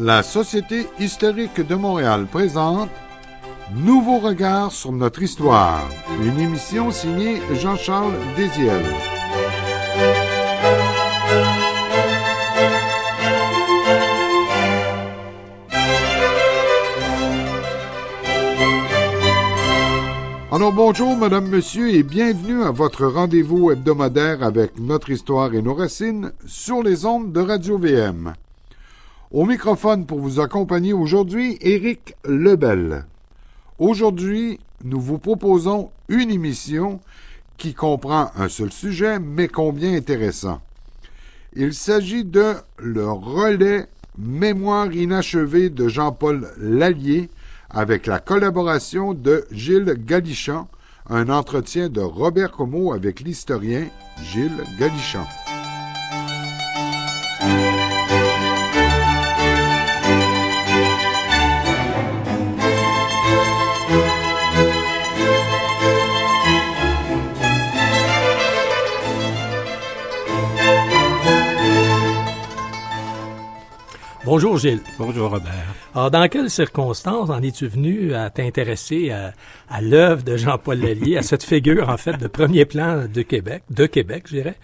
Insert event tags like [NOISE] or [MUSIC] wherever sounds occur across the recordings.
la Société historique de Montréal présente Nouveau regard sur notre histoire, une émission signée Jean-Charles Désiel. Alors bonjour Madame, Monsieur et bienvenue à votre rendez-vous hebdomadaire avec notre histoire et nos racines sur les ondes de Radio VM. Au microphone pour vous accompagner aujourd'hui, Éric Lebel. Aujourd'hui, nous vous proposons une émission qui comprend un seul sujet, mais combien intéressant. Il s'agit de le relais Mémoire inachevée de Jean-Paul Lallier avec la collaboration de Gilles Galichan, un entretien de Robert Comeau avec l'historien Gilles Galichan. Bonjour Gilles. Bonjour Robert. Alors, dans quelles circonstances en es-tu venu à t'intéresser à, à l'œuvre de Jean-Paul Lallier, à cette figure en fait de premier plan de Québec, de Québec, je dirais,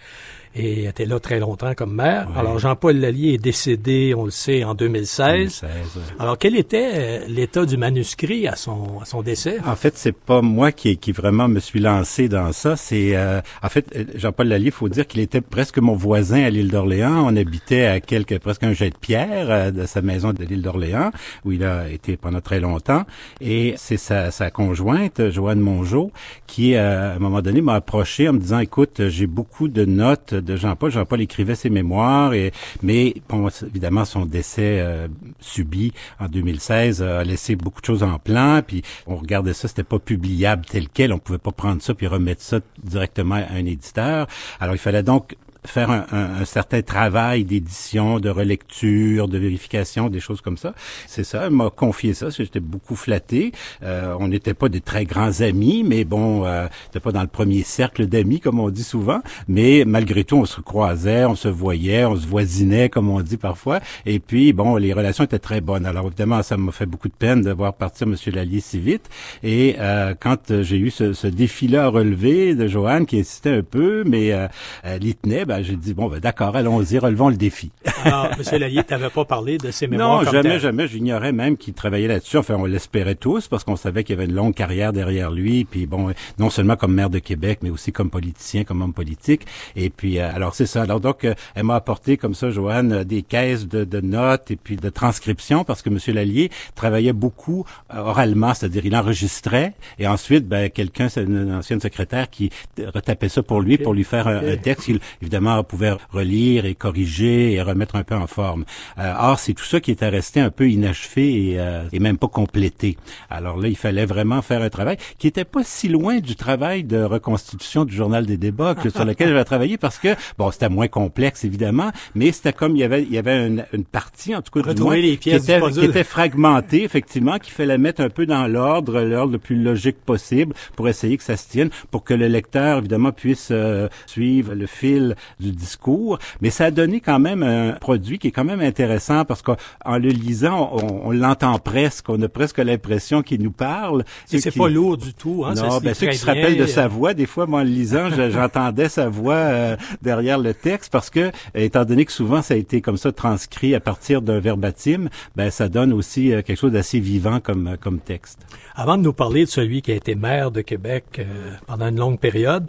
et était là très longtemps comme maire. Alors, Jean-Paul Lallier est décédé, on le sait, en 2016. 2016 Alors, quel était euh, l'état du manuscrit à son, à son décès? En fait, c'est pas moi qui, qui vraiment me suis lancé dans ça. C'est, euh, en fait, euh, Jean-Paul Lallier, il faut dire qu'il était presque mon voisin à l'île d'Orléans. On habitait à quelques, presque un jet de pierre de sa maison de l'île d'Orléans, où il a été pendant très longtemps. Et c'est sa, sa conjointe, Joanne Mongeau, qui, à un moment donné, m'a approché en me disant, écoute, j'ai beaucoup de notes de Jean-Paul. Jean-Paul écrivait ses mémoires, et, mais bon, évidemment, son décès euh, subi en 2016 a laissé beaucoup de choses en plan. Puis on regardait ça, c'était pas publiable tel quel. On pouvait pas prendre ça puis remettre ça directement à un éditeur. Alors il fallait donc faire un, un, certain travail d'édition, de relecture, de vérification, des choses comme ça. C'est ça, elle m'a confié ça, j'étais beaucoup flatté. Euh, on n'était pas des très grands amis, mais bon, euh, n'était pas dans le premier cercle d'amis, comme on dit souvent, mais malgré tout, on se croisait, on se voyait, on se voisinait, comme on dit parfois, et puis, bon, les relations étaient très bonnes. Alors, évidemment, ça m'a fait beaucoup de peine de voir partir M. Lallier si vite, et euh, quand j'ai eu ce, ce défi-là à relever de Joanne, qui insistait un peu, mais euh, elle y tenait, ben, ben, j'ai dit, bon, ben, d'accord, allons-y, relevons le défi. Alors, M. Lallier, tu n'avais pas parlé de ses mémoires Non, jamais, jamais. J'ignorais même qu'il travaillait là-dessus. Enfin, on l'espérait tous parce qu'on savait qu'il y avait une longue carrière derrière lui. Puis bon, non seulement comme maire de Québec, mais aussi comme politicien, comme homme politique. Et puis, euh, alors c'est ça. Alors donc, euh, elle m'a apporté comme ça, Joanne, euh, des caisses de, de, notes et puis de transcriptions parce que M. Lallier travaillait beaucoup oralement, c'est-à-dire il enregistrait et ensuite, ben, quelqu'un, c'est une ancienne secrétaire qui retapait ça pour lui, pour lui faire un, un texte. Il, évidemment, pouvait relire et corriger et remettre un peu en forme. Euh, or, c'est tout ça qui était resté un peu inachevé et, euh, et, même pas complété. Alors là, il fallait vraiment faire un travail qui était pas si loin du travail de reconstitution du journal des débats sur lequel j'avais travaillé parce que bon, c'était moins complexe évidemment, mais c'était comme il y avait il y avait une, une partie en tout cas du moins, les pièces qui, était, qui était fragmentée effectivement, qu'il fallait mettre un peu dans l'ordre, l'ordre le plus logique possible pour essayer que ça se tienne, pour que le lecteur évidemment puisse euh, suivre le fil du discours, mais ça a donné quand même un produit qui est quand même intéressant parce qu'en le lisant, on, on l'entend presque, on a presque l'impression qu'il nous parle. Et c'est pas lourd du tout. Hein, non, ben, ceux qui se rappellent de sa voix, des fois, moi, en le lisant, j'entendais sa voix euh, derrière le texte parce que, étant donné que souvent ça a été comme ça transcrit à partir d'un verbatim, ben ça donne aussi euh, quelque chose d'assez vivant comme euh, comme texte. Avant de nous parler de celui qui a été maire de Québec pendant une longue période,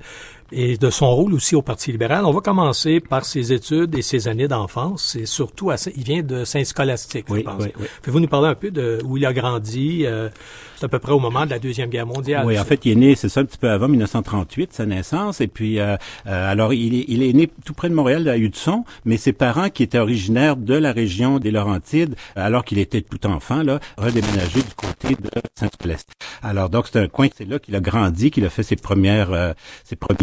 et de son rôle aussi au Parti libéral. On va commencer par ses études et ses années d'enfance. C'est surtout, assez, il vient de Saint-Scolastique, oui, je pense. Oui, oui. Pouvez-vous nous parler un peu de où il a grandi? Euh, c'est à peu près au moment de la Deuxième Guerre mondiale. Oui, en fait, il est né, c'est ça, un petit peu avant 1938, sa naissance. Et puis, euh, euh, alors, il est, il est né tout près de Montréal, à Hudson, mais ses parents, qui étaient originaires de la région des Laurentides, alors qu'il était tout enfant, là, redéménagé du côté de Saint-Scolastique. Alors, donc, c'est un coin, c'est là qu'il a grandi, qu'il a fait ses premières, euh, ses premiers.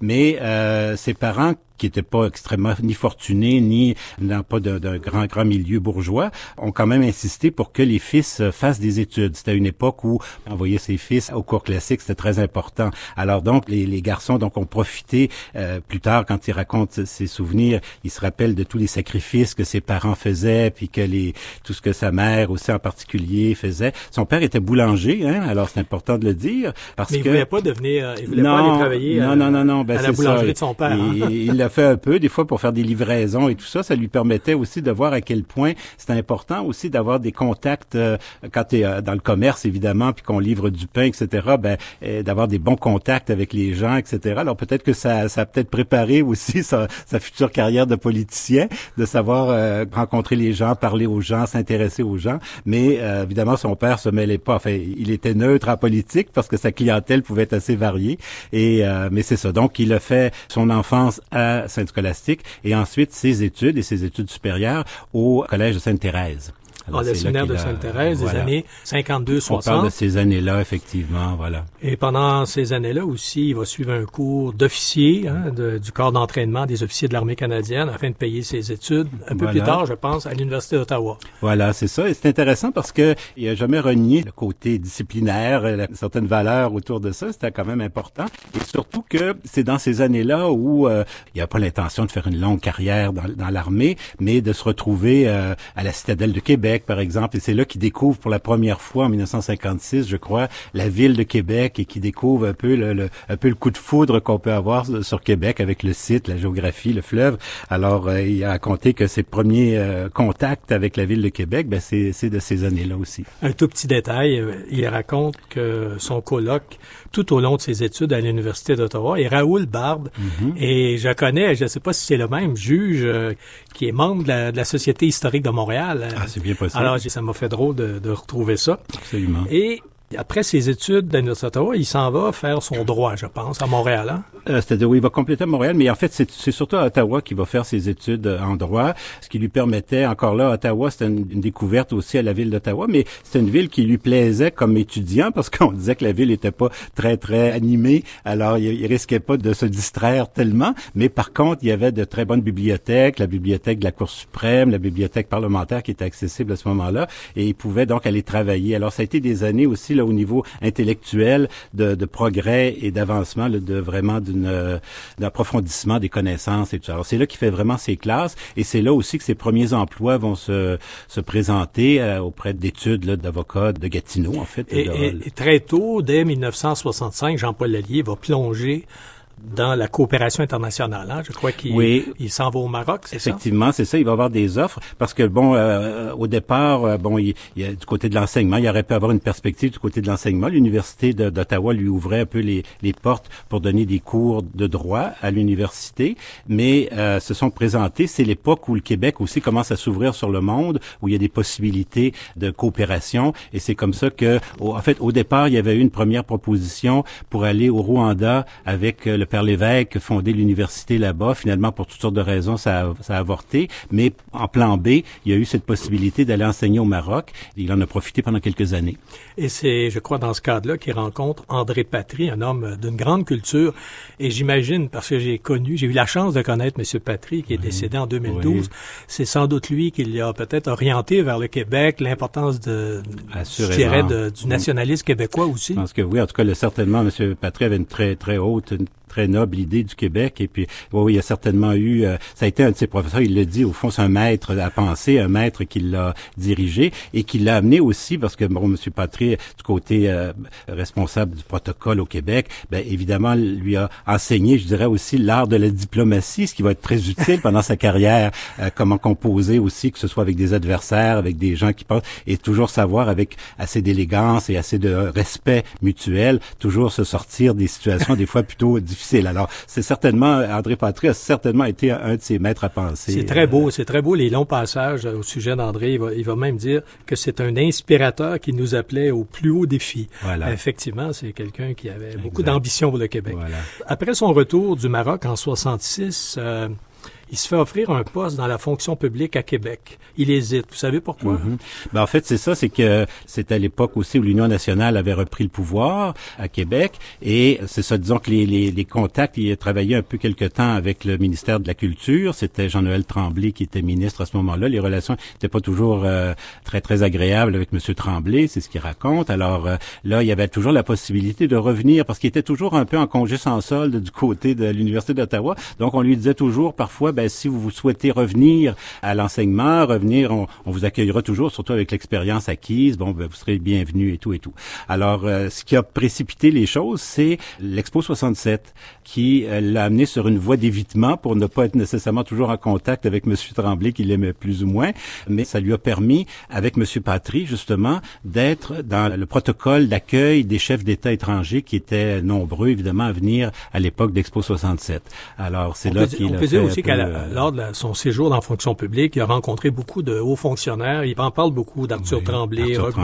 Mais euh, ses parents qui n'étaient pas extrêmement ni fortunés, ni pas d'un grand, grand milieu bourgeois, ont quand même insisté pour que les fils fassent des études. C'était une époque où envoyer ses fils au cours classique, c'était très important. Alors donc, les, les garçons donc ont profité euh, plus tard, quand il raconte ses souvenirs, il se rappelle de tous les sacrifices que ses parents faisaient, puis que les tout ce que sa mère aussi en particulier faisait. Son père était boulanger, hein, alors c'est important de le dire, parce Mais il que voulait pas devenir, euh, il voulait non, pas aller travailler non, à, non, non, non, ben à la boulangerie ça. de son père. hein. Il- fait un peu, des fois pour faire des livraisons et tout ça. Ça lui permettait aussi de voir à quel point c'est important aussi d'avoir des contacts euh, quand tu es dans le commerce, évidemment, puis qu'on livre du pain, etc. Ben, euh, d'avoir des bons contacts avec les gens, etc. Alors peut-être que ça, ça a peut-être préparé [LAUGHS] aussi sa, sa future carrière de politicien, de savoir euh, rencontrer les gens, parler aux gens, s'intéresser aux gens. Mais euh, évidemment, son père se mêlait pas. Enfin, il était neutre en politique parce que sa clientèle pouvait être assez variée. Et euh, mais c'est ça. Donc, il a fait son enfance à Sainte-Scolastique et ensuite ses études et ses études supérieures au collège de Sainte-Thérèse. Alors, Ah, le c'est là séminaire de Sainte-Thérèse des voilà. années On parle de 52-60. ces années-là, effectivement, voilà. Et pendant ces années-là aussi, il va suivre un cours d'officier hein, de- du corps d'entraînement des officiers de l'armée canadienne afin de payer ses études. Un peu Voilà. plus tard, je pense, à l'Université d'Ottawa. Voilà, c'est ça. Et c'est intéressant parce que il a jamais renié le côté disciplinaire, la- certaines valeurs autour de ça. C'était quand même important. Et surtout que c'est dans ces années-là où euh, il a pas l'intention de faire une longue carrière dans, dans l'armée, mais de se retrouver euh, à la citadelle de Québec, par exemple. Et c'est là qu'il découvre pour la première fois en 1956, je crois, la ville de Québec et qui découvre un peu le, coup de foudre qu'on peut avoir sur Québec avec le site, la géographie, le fleuve. Alors, euh, il a raconté que ses premiers euh, contacts avec la ville de Québec, ben, c'est c'est de ces années-là aussi. Un tout petit détail, euh, il raconte que son colloque, tout au long de ses études à l'Université d'Ottawa, est Raoul Bard. Mhm. Et je connais, je ne sais pas si c'est le même juge euh, qui est membre de la, de la Société historique de Montréal. Ah, c'est bien possible. Alors, ça m'a fait drôle de, de retrouver ça. Absolument. Et après ses études à l'Université il s'en va faire son droit, je pense, à Montréal. Hein? Euh, C'est-à-dire, oui, il va compléter à Montréal, mais en fait, c'est surtout à Ottawa qu'il va faire ses études euh, en droit, ce qui lui permettait, encore là, Ottawa, c'était une, découverte aussi à la ville d'Ottawa, mais c'était une ville qui lui plaisait comme étudiant parce qu'on [LAUGHS] disait que la ville était pas très, très animée, alors il, il risquait pas de se distraire tellement, mais par contre, il y avait de très bonnes bibliothèques, la bibliothèque de la Cour suprême, la bibliothèque parlementaire qui était accessible à ce moment-là, et il pouvait donc aller travailler. Alors, ça a été des années aussi, là, au niveau intellectuel, de, de progrès et d'avancement, de vraiment d'une euh, d'approfondissement des connaissances et tout ça. Alors, c'est là qu'il fait vraiment ses classes, et c'est là aussi que ses premiers emplois vont se, se présenter euh, auprès d'études d'avocats de Gatineau, en fait. Et- et très tôt, dès 1965, Jean-Paul Lallier va plonger dans la coopération internationale. hein. Je crois qu'il Oui. il s'en va au Maroc, c'est ça? Effectivement, c'est ça. Il va avoir des offres parce que bon, euh, au départ, euh, bon, il, il y a du côté de l'enseignement, il aurait pu avoir une perspective du côté de l'enseignement. L'université d'Ottawa lui ouvrait un peu les, les portes pour donner des cours de droit à l'université, mais euh, se sont présentés. C'est l'époque où le Québec aussi commence à s'ouvrir sur le monde, où il y a des possibilités de coopération, et c'est comme ça que, au- en fait, au départ, il y avait eu une première proposition pour aller au Rwanda avec euh, le Père Lévesque, fonder l'université là-bas. Finalement, pour toutes sortes de raisons, ça a, ça a avorté. Mais en plan B, il y a eu cette possibilité d'aller enseigner au Maroc. Il en a profité pendant quelques années. Et c'est, je crois, dans ce cadre-là qu'il rencontre André Patry, un homme d'une grande culture. Et j'imagine, parce que j'ai connu, j'ai eu la chance de connaître M. Patry, qui est décédé en 2012. Oui. C'est sans doute lui qui l'a peut-être orienté vers le Québec, l'importance de, je Assurément. dirais, de- du nationalisme québécois aussi. Je pense que oui, en tout cas, le- certainement, M. Patry avait une très, très haute, une très noble idée du Québec. Et puis, oui, oui, il y a certainement eu, euh, ça a été un de ses professeurs, il le dit, au fond, c'est un maître à penser, un maître qui l'a dirigé et qui l'a amené aussi, parce que, bon, M. Patry, du côté euh, responsable du protocole au Québec, ben, évidemment, lui a enseigné, je dirais aussi, l'art de la diplomatie, ce qui va être très utile pendant sa carrière, euh, comment composer aussi, que ce soit avec des adversaires, avec des gens qui pensent, et toujours savoir avec assez d'élégance et assez de respect mutuel, toujours se sortir des situations des fois plutôt difficiles. Alors, c'est certainement, André Patry a certainement été un de ses maîtres à penser. C'est très beau, c'est très beau les longs passages au sujet d'André. Il va, il va même dire que c'est un inspirateur qui nous appelait au plus haut défi. Voilà. Effectivement, c'est quelqu'un qui avait beaucoup d'ambition pour le Québec. Voilà. Après son retour du Maroc en 66, euh, il se fait offrir un poste dans la fonction publique à Québec. Il hésite. Vous savez pourquoi? Mhm. ben, en fait, c'est ça, c'est que c'était à l'époque aussi où l'Union nationale avait repris le pouvoir à Québec. Et c'est ça, disons que les, les, les contacts, il a travaillé un peu quelque temps avec le ministère de la Culture. C'était Jean-Noël Tremblay qui était ministre à ce moment-là. Les relations n'étaient pas toujours euh, très, très agréables avec M. Tremblay, c'est ce qu'il raconte. Alors euh, là, il y avait toujours la possibilité de revenir parce qu'il était toujours un peu en congé sans solde du côté de l'Université d'Ottawa. Donc, on lui disait toujours parfois, ben, si vous souhaitez revenir à l'enseignement, revenir, on, vous accueillera toujours, surtout avec l'expérience acquise. Bon, ben, vous serez bienvenu et tout et tout. Alors, euh, ce qui a précipité les choses, c'est l'Expo 67 qui euh, l'a amené sur une voie d'évitement pour ne pas être nécessairement toujours en contact avec M. Tremblay, qu'il aimait plus ou moins. Mais ça lui a permis, avec M. Patry, justement, d'être dans le protocole d'accueil des chefs d'État étrangers qui étaient nombreux, évidemment, à venir à l'époque d'Expo 67. Alors, c'est là qu'il a On peut dire aussi qu'à lors de son séjour dans la fonction publique, il a rencontré beaucoup de hauts fonctionnaires. Il en parle beaucoup d'Arthur Tremblay, Roch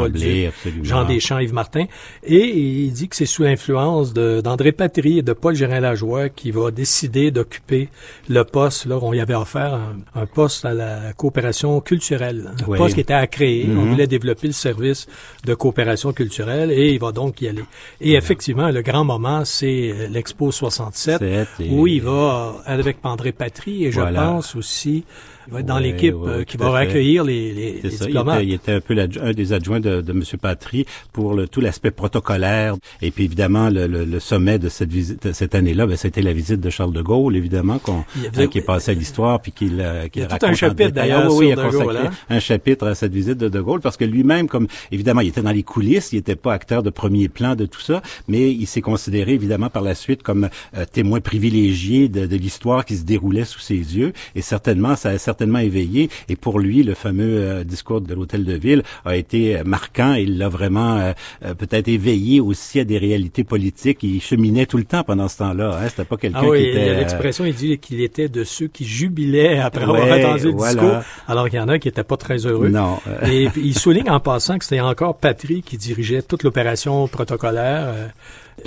Jean Deschamps, Yves Martin. Et il dit que c'est sous l'influence d'André Patry et de Paul Gérin-Lajoie qui va décider d'occuper le poste. Là, on y avait offert un, poste à la coopération culturelle. Un poste qui était à créer. On mm-hmm. voulait développer le service de coopération culturelle et il va donc y aller. Et effectivement, le grand moment, c'est l'Expo 67 où il va avec André Patry et je pense aussi il va être dans l'équipe euh, qui va accueillir les, les, les ça, diplomates. Il était, un peu un des adjoints de, de M. Patry pour le, tout l'aspect protocolaire. Et puis évidemment, le, le, le sommet de cette visite cette année-là, ben, c'était la visite de Charles de Gaulle, évidemment, qu'on, hein, qui est passé à l'histoire puis qu'il qu Il y a tout un chapitre d'ailleurs oui, il a consacré hein. un chapitre à cette visite de de Gaulle parce que lui-même, comme évidemment, il était dans les coulisses, il n'était pas acteur de premier plan de tout ça, mais il s'est considéré évidemment par la suite comme euh, témoin privilégié de, de l'histoire qui se déroulait sous ses yeux. Et certainement, ça a certainement éveillé. Et pour lui, le fameux euh, discours de l'hôtel de ville a été euh, marquant. Il l'a vraiment euh, peut-être éveillé aussi à des réalités politiques. Il cheminait tout le temps pendant ce temps-là. Hein. C'était pas quelqu'un ah oui, qui était. L'expression, il dit qu'il était de ceux qui jubilaient après avoir entendu le discours, alors qu'il y en a qui n'étaient pas très heureux. Non. [LAUGHS] Et il souligne en passant que c'était encore Patry qui dirigeait toute l'opération protocolaire.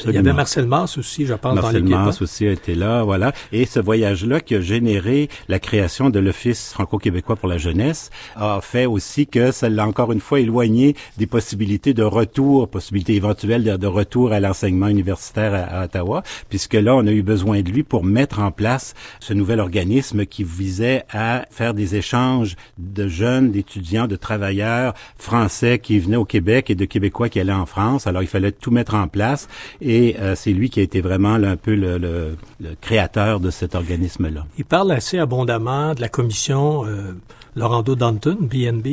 Il y avait Marcel Mars aussi, je pense, dans. Marcel Mars aussi a été là, voilà. Et ce voyage-là qui a généré la création de l'Office franco-québécooi pour la jeunesse a fait aussi que ça l'a encore une fois éloigné des possibilités de retour, possibilités éventuelles de, retour à l'enseignement universitaire à, Ottawa, puisque là, on a eu besoin de lui pour mettre en place ce nouvel organisme qui visait à faire des échanges de jeunes, d'étudiants, de travailleurs français qui venaient au Québec et de Québécois qui allaient en France. Alors, il fallait tout mettre en place et euh, c'est lui qui a été vraiment un peu le, le, le créateur de cet organisme-là. Il parle assez abondamment de la commission euh, Laurando Danton, BNB,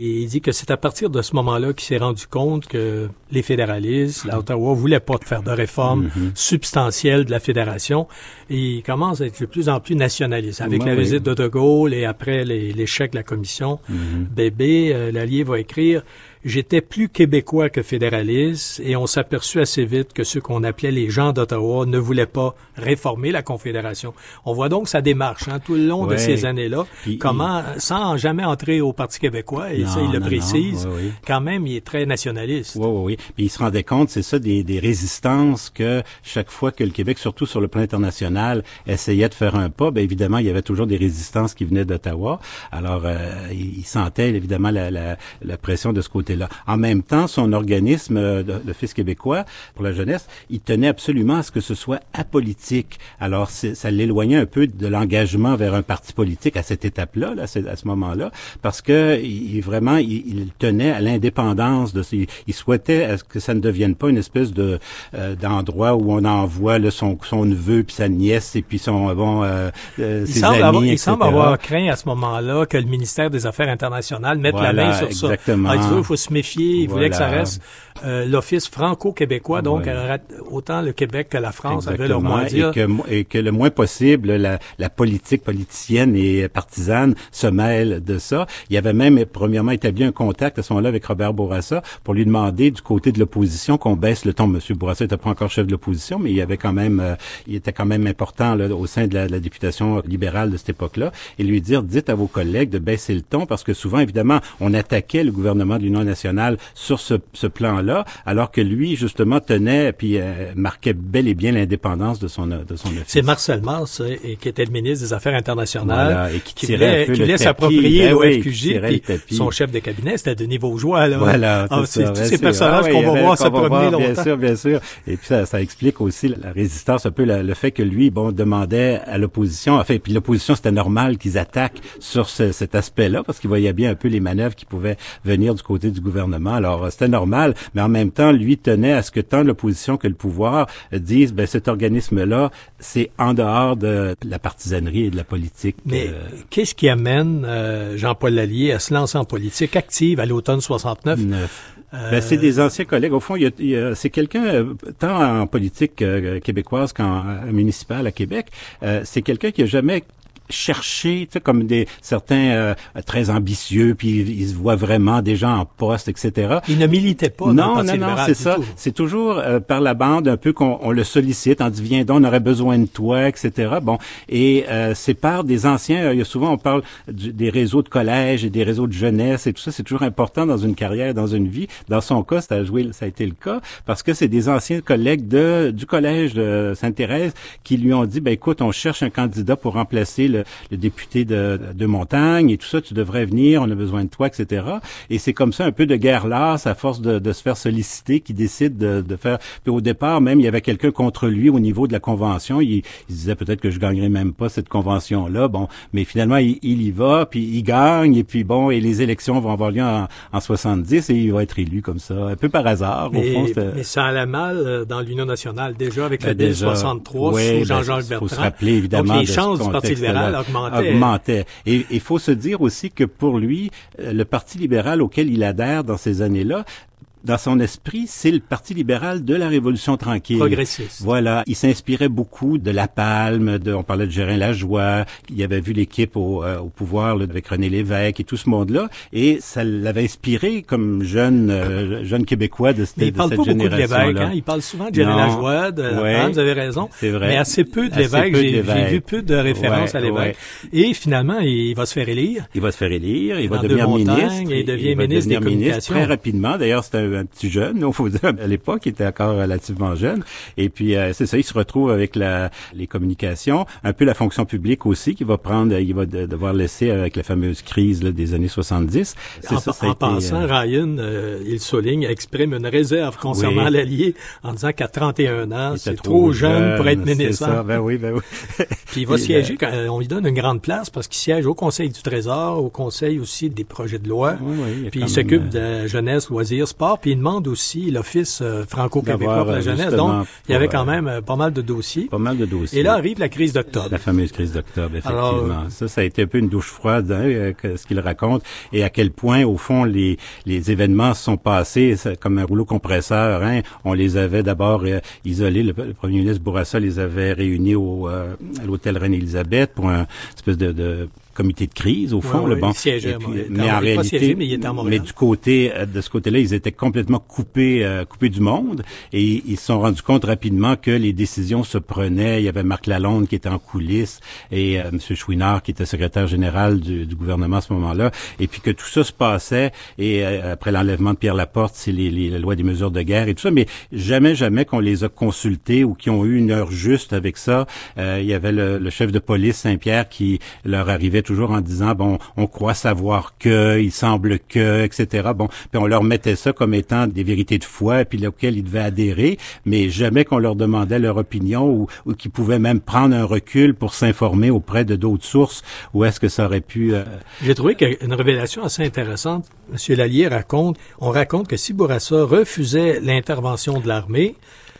et il dit que c'est à partir de ce moment-là qu'il s'est rendu compte que les fédéralistes, l'Ottawa, voulaient pas faire de réforme mm-hmm. substantielle de la fédération. Et il commence à être de plus en plus nationaliste. Avec la visite de De Gaulle et après l'échec de la commission, mm-hmm. Bébé, euh, l'allié va écrire j'étais plus québécois que fédéraliste et on s'aperçut assez vite que ceux qu'on appelait les gens d'Ottawa ne voulaient pas réformer la Confédération. On voit donc sa démarche hein, tout le long de ces années-là, comment, sans jamais entrer au Parti québécois, et ça il le précise, quand même il est très nationaliste. Oui, oui, oui. Puis il se rendait compte, c'est ça, des, des résistances que chaque fois que le Québec, surtout sur le plan international, essayait de faire un pas, bien évidemment, il y avait toujours des résistances qui venaient d'Ottawa. Alors, euh, il sentait évidemment la, la, la pression de ce côté là En même temps, son organisme, euh, le Fils québécois pour la jeunesse, il tenait absolument à ce que ce soit apolitique. Alors, ça l'éloignait un peu de l'engagement vers un parti politique à cette étape-là, là, à ce moment-là, parce que il, vraiment, il, tenait à l'indépendance de ses, il souhaitait que ça ne devienne pas une espèce de euh, d'endroit où on envoie là, son, son neveu puis sa nièce et puis son bon euh, il ses semble amis, avoir, Il semble avoir craint à ce moment-là que le ministère des Affaires internationales mette la main sur exactement. ça. Ah, il faut se méfier. Il voulait que ça reste euh, l'Office franco-québécois, donc euh, autant le Québec que la France avaient leur mot à dire. Et que, et que le moins possible, la, la, politique politicienne et partisane se mêle de ça. Il y avait même, premièrement, établi un contact à ce moment-là avec Robert Bourassa pour lui demander du côté de l'opposition qu'on baisse le ton. Monsieur Bourassa n'était pas encore chef de l'opposition, mais il avait quand même, euh, il était quand même important là, au sein de la, de la députation libérale de cette époque-là, et lui dire, dites à vos collègues de baisser le ton, parce que souvent, évidemment, on attaquait le gouvernement de l'Union sur ce, ce plan-là, alors que lui, justement, tenait puis euh, marquait bel et bien l'indépendance de son de son office. C'est Marcel Mars euh, et qui était le ministre des Affaires internationales Voilà, et qui qui voulait, s'approprier Ben oui, l'OFQJ, le tapis. son chef de cabinet, c'était Denis Vaugeois. Là. Voilà, Ah, c'est tous ces sûr. personnages Ah oui, qu'on va avait- voir se promener voir, longtemps. Bien sûr, bien sûr. Et puis ça, ça explique aussi la résistance, un peu la- le fait que lui, bon, demandait à l'opposition, enfin, puis l'opposition, c'était normal qu'ils attaquent sur ce- cet aspect-là, parce qu'il voyait bien un peu les manœuvres qui pouvaient venir du côté du gouvernement. Alors, euh, c'était normal, mais en même temps, lui tenait à ce que tant l'opposition que le pouvoir disent, ben, cet organisme-là, c'est en dehors de la partisanerie et de la politique. Mais euh, qu'est-ce qui amène euh, Jean-Paul Lallier à se lancer en politique active à l'automne 69? Neuf. Euh, Ben, c'est des anciens collègues. Au fond, il y a- il y a- c'est quelqu'un, tant en politique québécoise qu'en municipale à Québec, euh, c'est quelqu'un qui a jamais cherché, tu sais, comme des certains euh, très ambitieux, puis ils se voient vraiment des gens en poste, etc. Il ne militait pas dans le non, non, non, c'est ça. C'est toujours euh, par la bande un peu qu'on on le sollicite, on dit viens donc, on aurait besoin de toi, etc. Bon, et euh, c'est par des anciens. Il y a souvent on parle du- des réseaux de collège et des réseaux de jeunesse et tout ça. C'est toujours important dans une carrière, dans une vie. Dans son cas, ça a joué, ça a été le cas parce que c'est des anciens collègues de du collège de Sainte-Thérèse qui lui ont dit ben écoute, on cherche un candidat pour remplacer le, le député de, de Montagne et tout ça. Tu devrais venir, on a besoin de toi, etc. Et c'est comme ça un peu de guerre lasse à force de, de se faire solliciter qui décide de, de faire. Puis au départ même, il y avait quelqu'un contre lui au niveau de la convention. Il, il disait peut-être que je gagnerai même pas cette convention là. Bon, mais finalement il, il y va, puis il gagne et puis bon et les élections vont avoir lieu en, en 70 et il va être élu comme ça, un peu par hasard. Mais, au fond, mais ça allait mal euh, dans l'Union nationale, déjà avec le Ben, déjà, 63 oui, sous ben, Jean-Jacques faut Bertrand. se rappeler évidemment Donc les chances du Parti contexte-là. Libéral augmentaient. augmentait. Et il faut se dire aussi que pour lui, euh, le Parti libéral auquel il adhère dans ces années-là, dans son esprit, c'est le Parti libéral de la Révolution tranquille. Progressiste. Voilà, il s'inspirait beaucoup de La Palme, de, on parlait de Gérin Lajoie, il avait vu l'équipe au, euh, au pouvoir là, avec René Lévesque et tout ce monde-là, et ça l'avait inspiré comme jeune euh, jeune Québécois de, cette- Mais il de parle cette pas beaucoup de génération-là. Hein? Il parle souvent de Non. Lajoie, de Ouais. Vous avez raison. C'est vrai. Mais assez peu de de J'ai vu peu de références Ouais, à l'évêque. Et finalement, il va se faire élire. Il va se faire élire, il va devenir ministre. il devient va ministre des devenir ministre Communications. très rapidement. D'ailleurs, c'était un, un petit jeune, il faut dire, à l'époque, il était encore relativement jeune. Et puis, euh, c'est ça, il se retrouve avec la, les communications, un peu la fonction publique aussi, qu'il va prendre, il va de- devoir laisser avec la fameuse crise là, des années 70. C'est En, ça, ça en été, passant, euh, Ryan, euh, il souligne, exprime une réserve concernant Oui. l'allié en disant qu'à 31 ans, c'est trop jeune pour être ministre. ça. Ben oui, ben oui. [LAUGHS] Puis il va siéger, euh, quand, euh, on lui donne une grande place parce qu'il siège au Conseil du Trésor, au Conseil aussi des projets de loi. Oui, oui, puis il s'occupe euh, de jeunesse, loisirs, sport. Puis il demande aussi l'Office euh, franco-québécois pour la euh, jeunesse. Donc, il y avait quand euh, même pas mal de dossiers. Pas mal de dossiers. Et là arrive la crise d'octobre. La fameuse crise d'octobre, effectivement. Alors, ça, ça a été un peu une douche froide, hein, ce qu'il raconte, et à quel point, au fond, les, les événements se sont passés comme un rouleau compresseur. Hein. On les avait d'abord euh, isolés. Le, le premier ministre Bourassa les avait réunis au, euh, à l'hôtel Reine-Élisabeth pour un espèce de, de comité de crise, au fond. Ouais, le bon. siégeait, puis, mais en- réalité, siégé, mais il du côté euh, de ce côté-là, ils étaient complètement coupés, euh, coupés du monde, et ils se sont rendus compte rapidement que les décisions se prenaient. Il y avait Marc Lalonde qui était en coulisses et euh, M. Chouinard qui était secrétaire général du, du gouvernement à ce moment-là, et puis que tout ça se passait. Et euh, après l'enlèvement de Pierre Laporte, c'est les, les, la loi des mesures de guerre et tout ça, mais jamais, jamais qu'on les a consultés ou qui ont eu une heure juste avec ça. Il y avait le, le chef de police Saint-Pierre qui leur arrivait toujours en disant bon, on croit savoir que, il semble que, etc. Bon, puis on leur mettait ça comme étant des vérités de foi, puis auxquelles ils devaient adhérer, mais jamais qu'on leur demandait leur opinion ou, ou qu'ils pouvaient même prendre un recul pour s'informer auprès de d'autres sources. Où est-ce que ça aurait pu euh, J'ai trouvé qu'une révélation assez intéressante. Monsieur Lallier raconte, on raconte que si Bourassa refusait l'intervention de l'armée,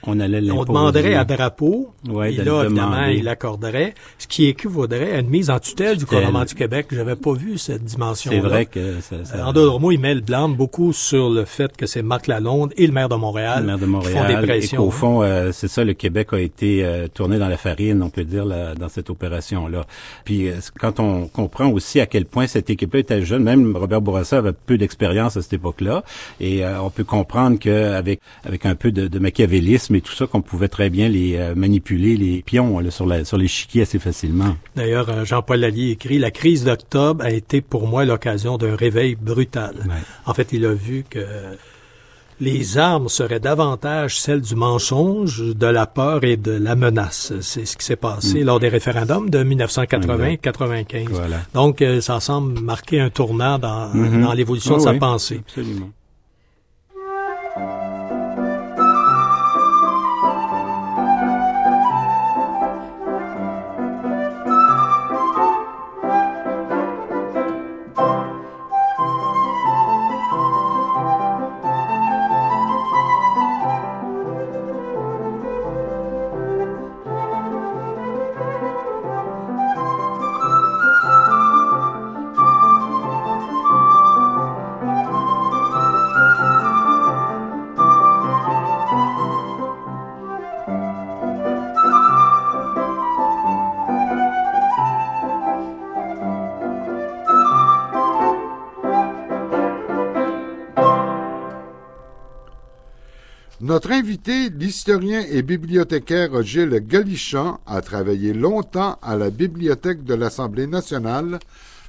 on allait on demanderait à drapeau, Ouais, et là, évidemment, il l'accorderait, ce qui équivaudrait à une mise en tutelle du gouvernement du Québec. J'avais pas vu cette dimension-là. C'est vrai que ça, ça- En d'autres mots, il met le blâme beaucoup sur le fait que c'est Marc Lalonde et le maire de Montréal, le maire de qui font Montréal, des et pressions. qu'au fond, euh, c'est ça, le Québec a été euh, tourné dans la farine, on peut dire, là, dans cette opération-là. Puis euh, quand on comprend aussi à quel point cette équipe-là était jeune, même Robert Bourassa avait peu d'expérience à cette époque-là, et euh, on peut comprendre qu'avec avec un peu de, de machiavélisme, et tout ça qu'on pouvait très bien les manipuler, les pions là, sur la, sur l'échiquier assez facilement. D'ailleurs, Jean-Paul Lallier écrit la crise d'octobre a été pour moi l'occasion d'un réveil brutal. En fait, il a vu que les armes seraient davantage celles du mensonge, de la peur et de la menace. C'est ce qui s'est passé mm. lors des référendums de 1980-95. Donc, euh, ça semble marquer un tournant dans, mm-hmm. dans l'évolution de ah sa pensée. Absolument. Notre invité, l'historien et bibliothécaire Gilles Galichan, a travaillé longtemps à la Bibliothèque de l'Assemblée nationale,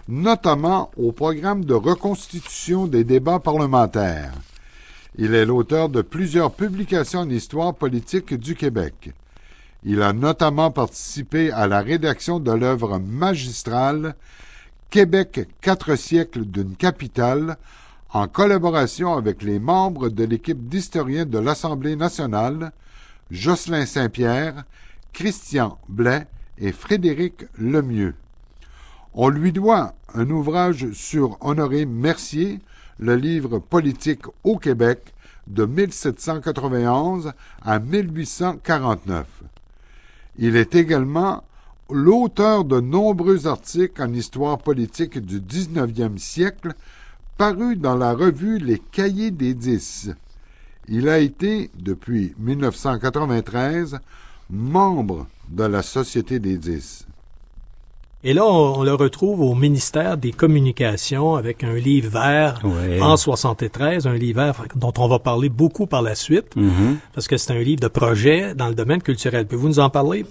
notamment au programme de reconstitution des débats parlementaires. Il est l'auteur de plusieurs publications en histoire politique du Québec. Il a notamment participé à la rédaction de l'œuvre magistrale Québec quatre siècles d'une capitale en collaboration avec les membres de l'équipe d'historiens de l'Assemblée nationale, Jocelyn Saint-Pierre, Christian Blais et Frédéric Lemieux. On lui doit un ouvrage sur Honoré Mercier, le livre politique au Québec de 1791 à 1849. Il est également l'auteur de nombreux articles en histoire politique du XIXe siècle paru dans la revue Les Cahiers des Dix. Il a été, depuis 1993, membre de la Société des Dix. Et là, on, le retrouve au ministère des Communications avec un livre vert en 73, un livre vert dont on va parler beaucoup par la suite, mm-hmm. parce que c'est un livre de projet dans le domaine culturel. Pouvez-vous nous en parler?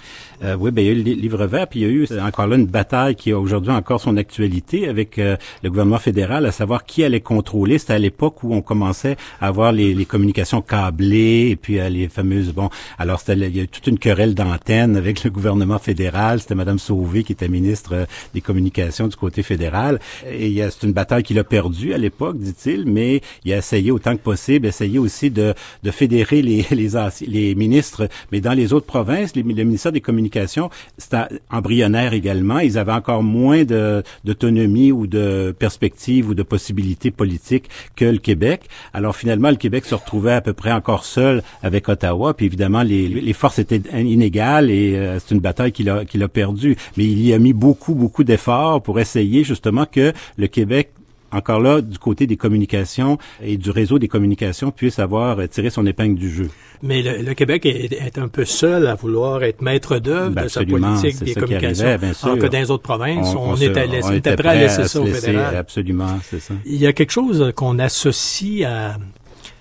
Euh, oui, ben, il y a eu le livre vert, puis il y a eu encore là une bataille qui a aujourd'hui encore son actualité avec euh, le gouvernement fédéral, à savoir qui allait contrôler. C'était à l'époque où on commençait à avoir les, les communications câblées et puis euh, les fameuses... Bon, alors il y a eu toute une querelle d'antenne avec le gouvernement fédéral. C'était Mme Sauvé qui était ministre euh, des Communications du côté fédéral. Et c'est une bataille qu'il a perdue à l'époque, dit-il, mais il a essayé autant que possible, essayé aussi de, de fédérer les, [LAUGHS] les, les ministres, mais dans les autres provinces, les, le ministère des Communications, c'était embryonnaire également. Ils avaient encore moins d'autonomie ou de perspective ou de possibilités politiques que le Québec. Alors finalement, le Québec se retrouvait à peu près encore seul avec Ottawa. Puis évidemment, les, les forces étaient inégales et euh, c'est une bataille qu'il a, qu'il a perdue. Mais il y a mis beaucoup beaucoup, beaucoup d'efforts pour essayer justement que le Québec encore là, du côté des communications et du réseau des communications, puisse avoir tiré son épingle du jeu. Mais le, Québec est, un peu seul à vouloir être maître d'œuvre de sa politique des communications. Arrivait, alors que dans les autres provinces, on, était, prêt à laisser ça au fédéral. Absolument, c'est ça. Il y a quelque chose qu'on associe à,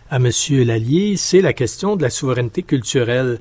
à M. Lallier, c'est la question de la souveraineté culturelle.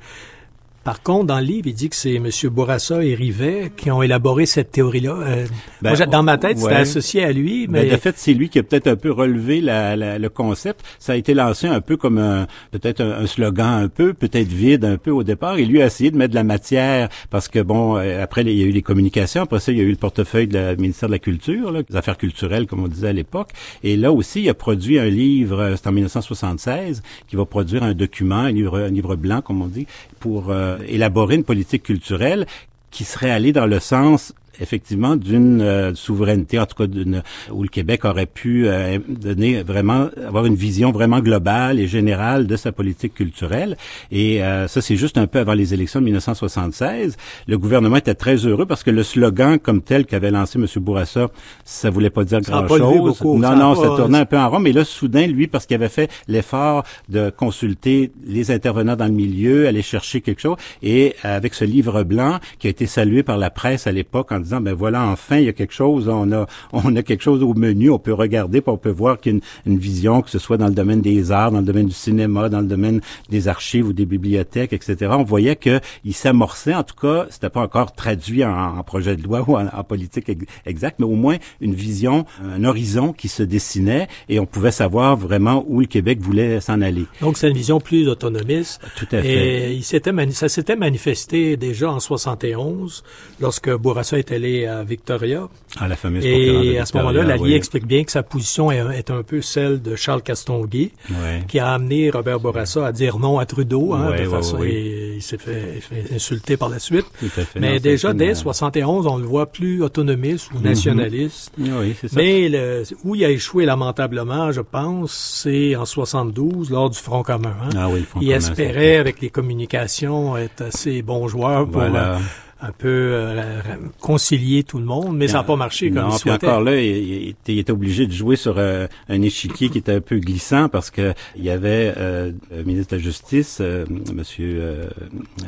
Par contre, dans le livre, il dit que c'est M. Bourassa et Rivet qui ont élaboré cette théorie-là. Euh, ben, dans ma tête, c'était associé à lui. Ben, mais de fait, c'est lui qui a peut-être un peu relevé la, le concept. Ça a été lancé un peu comme un peut-être un, slogan un peu, peut-être vide un peu au départ. Et lui a essayé de mettre de la matière parce que bon, euh, après il y a eu les communications, après ça il y a eu le portefeuille du ministère de la Culture, là, les affaires culturelles comme on disait à l'époque. Et là aussi, il a produit un livre, euh, c'est en 1976, qui va produire un document, un livre, un livre blanc comme on dit, pour élaborer une politique culturelle qui serait allée dans le sens effectivement d'une euh, souveraineté, en tout cas d'une où le Québec aurait pu euh, donner vraiment avoir une vision vraiment globale et générale de sa politique culturelle. Et euh, ça, c'est juste un peu avant les élections de 1976. Le gouvernement était très heureux parce que le slogan comme tel qu'avait lancé M. Bourassa, ça voulait pas dire grand-chose. Non, non, ça tournait un peu en rond. Mais là, soudain, lui, parce qu'il avait fait l'effort de consulter les intervenants dans le milieu, aller chercher quelque chose, et avec ce livre blanc qui a été salué par la presse à l'époque en disant ben voilà enfin il y a quelque chose, on a on a quelque chose au menu, on peut regarder, puis on peut voir qu'il y a une, une, vision que ce soit dans le domaine des arts, dans le domaine du cinéma, dans le domaine des archives ou des bibliothèques, etc. On voyait que il s'amorçait, en tout cas, c'était pas encore traduit en, projet de loi [LAUGHS] ou en, politique exacte, mais au moins une vision, un horizon qui se dessinait et on pouvait savoir vraiment où le Québec voulait s'en aller. Donc c'est une vision plus autonomiste. Tout à fait. Et il s'était ça s'était manifesté déjà en 71 lorsque Bourassa est allé à Victoria. À la fameuse Et à ce moment-là, l'allié explique bien que sa position est, un peu celle de Charles Castonguay, qui a amené Robert Bourassa à dire non à Trudeau, hein, de façon, et il s'est fait, insulter par la suite. Mais déjà dès 71, on le voit plus autonomiste ou mhm. nationaliste. Oui. Mais le, où il a échoué lamentablement, je pense, c'est en 72 lors du Front commun. Hein. Ah oui, le Front il espérait avec les communications être assez bon joueur pour voilà un peu euh, concilier tout le monde, mais ça n'a pas marché comme non, il souhaitait. encore là, il, était obligé de jouer sur euh, un échiquier qui était un peu glissant parce que il y avait euh, le ministre de la Justice, euh, Monsieur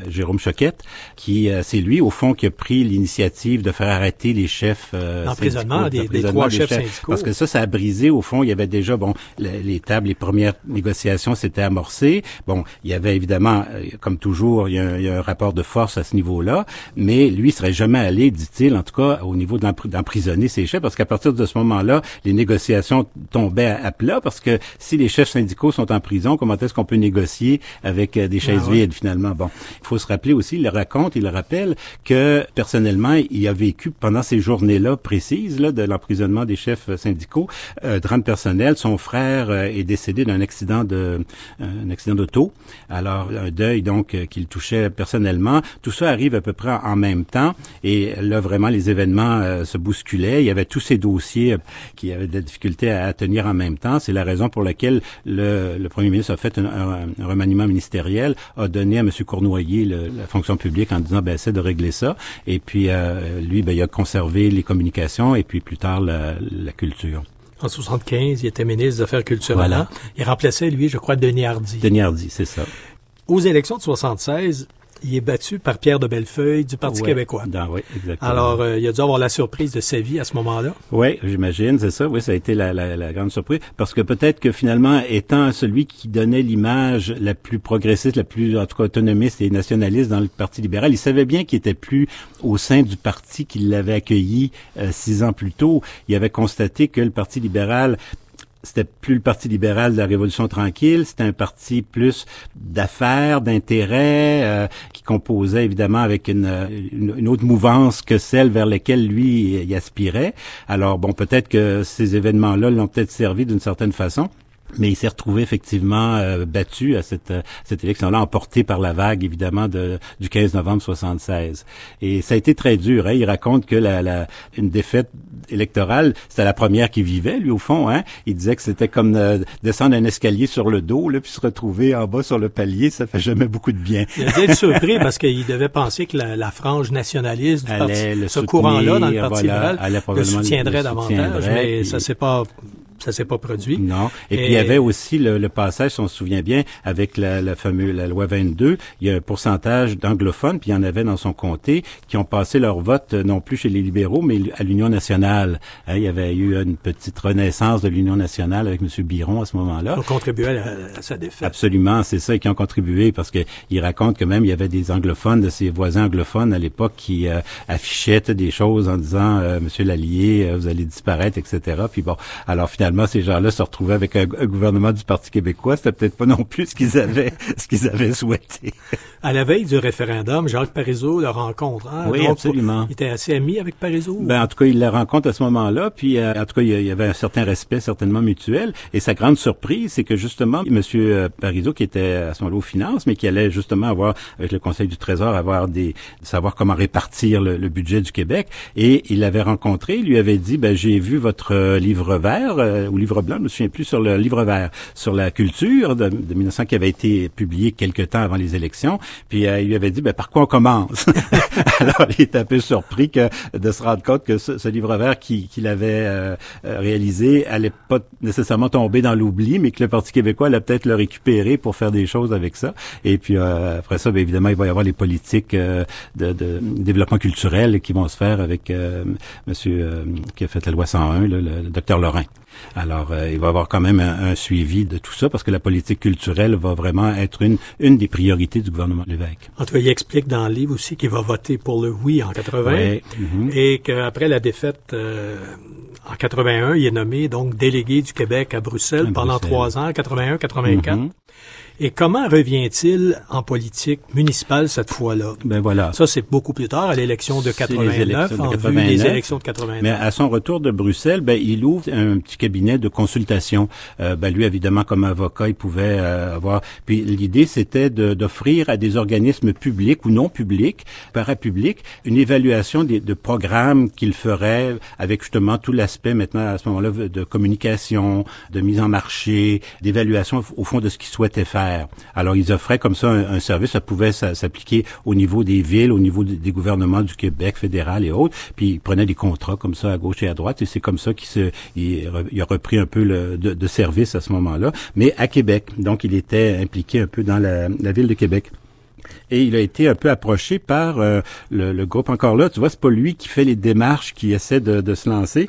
Jérôme Choquette, qui c'est lui au fond qui a pris l'initiative de faire arrêter les chefs d'emprisonnement des, des, trois chefs, syndicaux. Parce que ça, ça a brisé au fond. Il y avait déjà bon les, tables, les premières négociations s'étaient amorcées. Bon, il y avait évidemment, comme toujours, il y, a, il y a un rapport de force à ce niveau-là mais lui serait jamais allé, dit-il, en tout cas au niveau d'emprisonner ses chefs, parce qu'à partir de ce moment-là, les négociations tombaient à, plat, parce que si les chefs syndicaux sont en prison, comment est-ce qu'on peut négocier avec euh, des chaises ah vides finalement? Bon, il faut se rappeler aussi, il le raconte, il le rappelle que personnellement, il a vécu pendant ces journées-là précises là, de l'emprisonnement des chefs syndicaux, euh, drame personnel, son frère euh, est décédé d'un accident de un accident d'auto, alors un deuil donc qu'il touchait personnellement. Tout ça arrive à peu près en en même temps. Et là, vraiment, les événements euh, se bousculaient. Il y avait tous ces dossiers euh, qui avaient des difficultés à, tenir en même temps. C'est la raison pour laquelle le, premier ministre a fait un, remaniement ministériel, a donné à M. Cournoyer la fonction publique en disant, ben, essaie de régler ça. Et puis, euh, lui, ben, il a conservé les communications et puis plus tard la, culture. En 75, il était ministre des Affaires culturelles. Voilà. Il remplaçait, lui, je crois, Denis Hardy. Denis Hardy, c'est ça. Aux élections de 76, il est battu par Pierre de Bellefeuille du Parti québécois. oui, exactement. Alors, euh, il a dû avoir la surprise de sa vie à ce moment-là. Oui, j'imagine, c'est ça. Oui, ça a été la, la, la grande surprise. Parce que peut-être que finalement, étant celui qui donnait l'image la plus progressiste, la plus, en tout cas, autonomiste et nationaliste dans le Parti libéral, il savait bien qu'il était plus au sein du parti qui l'avait accueilli euh, six ans plus tôt. Il avait constaté que le Parti libéral c'était plus le Parti libéral de la Révolution tranquille, c'était un parti plus d'affaires, d'intérêts, euh, qui composait évidemment avec une, une, autre mouvance que celle vers laquelle lui y aspirait. Alors bon, peut-être que ces événements-là l'ont peut-être servi d'une certaine façon mais il s'est retrouvé effectivement euh, battu à cette, euh, cette élection-là, emporté par la vague, évidemment, de, du 15 novembre 76. Et ça a été très dur. Hein. Il raconte que la, la, une défaite électorale, c'était la première qu'il vivait, lui, au fond. Hein. Il disait que c'était comme euh, descendre un escalier sur le dos, là, puis se retrouver en bas sur le palier, ça fait jamais beaucoup de bien. Il a été surpris parce qu'il devait penser que la, la frange nationaliste du parti, ce courant-là dans le Parti libéral le soutiendrait davantage, mais ça s'est pas ça s'est pas produit. Non. Et, puis il y avait aussi le, le, passage, si on se souvient bien, avec la, la fameuse la loi 22, il y a un pourcentage d'anglophones, puis il y en avait dans son comté qui ont passé leur vote euh, non plus chez les libéraux, mais à l'Union nationale. Hein, il y avait eu une petite renaissance de l'Union nationale avec M. Biron à ce moment-là. Qui ont contribué à, sa défaite. Absolument, c'est ça, qui ont contribué parce que il raconte que même il y avait des anglophones de ses voisins anglophones à l'époque qui euh, affichaient des choses en disant euh, Monsieur Lallier, vous allez disparaître, etc. Puis bon, alors finalement ces gens-là se retrouvaient avec un, gouvernement du Parti québécois. C'était peut-être pas non plus ce qu'ils avaient, [LAUGHS] ce qu'ils avaient souhaité. À la veille du référendum, Jacques Parizeau le rencontre. Hein? Oui, absolument. Il était assez ami avec Parizeau? Ben, en tout cas, il le rencontre à ce moment-là. Puis, euh, en tout cas, il y avait un certain respect, certainement mutuel. Et sa grande surprise, c'est que justement, Monsieur euh, Parizeau, qui était à ce moment-là aux finances, mais qui allait justement avoir, avec le Conseil du Trésor, avoir des, savoir comment répartir le, budget du Québec. Et il l'avait rencontré, il lui avait dit, ben, j'ai vu votre euh, livre vert ou livre blanc, je me souviens plus, sur le livre vert, sur la culture de, de 1900 qui avait été publié quelque temps avant les élections. Puis il lui avait dit, ben, par quoi on commence? [LAUGHS] Alors, il était un peu surpris que, de se rendre compte que ce, livre vert qu'il avait réalisé allait pas nécessairement tomber dans l'oubli, mais que le Parti québécois allait peut-être le récupérer pour faire des choses avec ça. Et puis après ça, bien évidemment, il va y avoir les politiques de, de, développement culturel qui vont se faire avec Monsieur qui a fait la loi 101, le, le docteur Lorrain. Alors, euh, il va y avoir quand même un, suivi de tout ça parce que la politique culturelle va vraiment être une, une des priorités du gouvernement de l'évêque. En tout cas, il explique dans le livre aussi qu'il va voter pour le oui en 80 mhm. et qu'après la défaite euh, en 81, il est nommé donc délégué du Québec à Bruxelles pendant trois ans, 81-84. Et comment revient-il en politique municipale cette fois-là? Ben voilà. Ça, c'est beaucoup plus tard, à l'élection de 89, en vue des élections de 89. Mais à son retour de Bruxelles, ben, il ouvre un petit cabinet de consultation. Euh, ben, lui, évidemment, comme avocat, il pouvait euh, avoir... Puis l'idée, c'était d'offrir à des organismes publics ou non publics, parapublics, une évaluation des, de programmes qu'il ferait avec justement tout l'aspect maintenant, à ce moment-là, de communication, de mise en marché, d'évaluation, au fond, de ce qu'il souhaitait faire. Alors, ils offraient comme ça un, service, ça pouvait s'appliquer au niveau des villes, au niveau des gouvernements du Québec fédéral et autres, puis ils prenaient des contrats comme ça à gauche et à droite, et c'est comme ça qu'il il, a repris un peu de, service à ce moment-là, mais à Québec. Donc, il était impliqué un peu dans la, ville de Québec et il a été un peu approché par euh, le, groupe encore là. Tu vois, c'est pas lui qui fait les démarches, qui essaie de se lancer,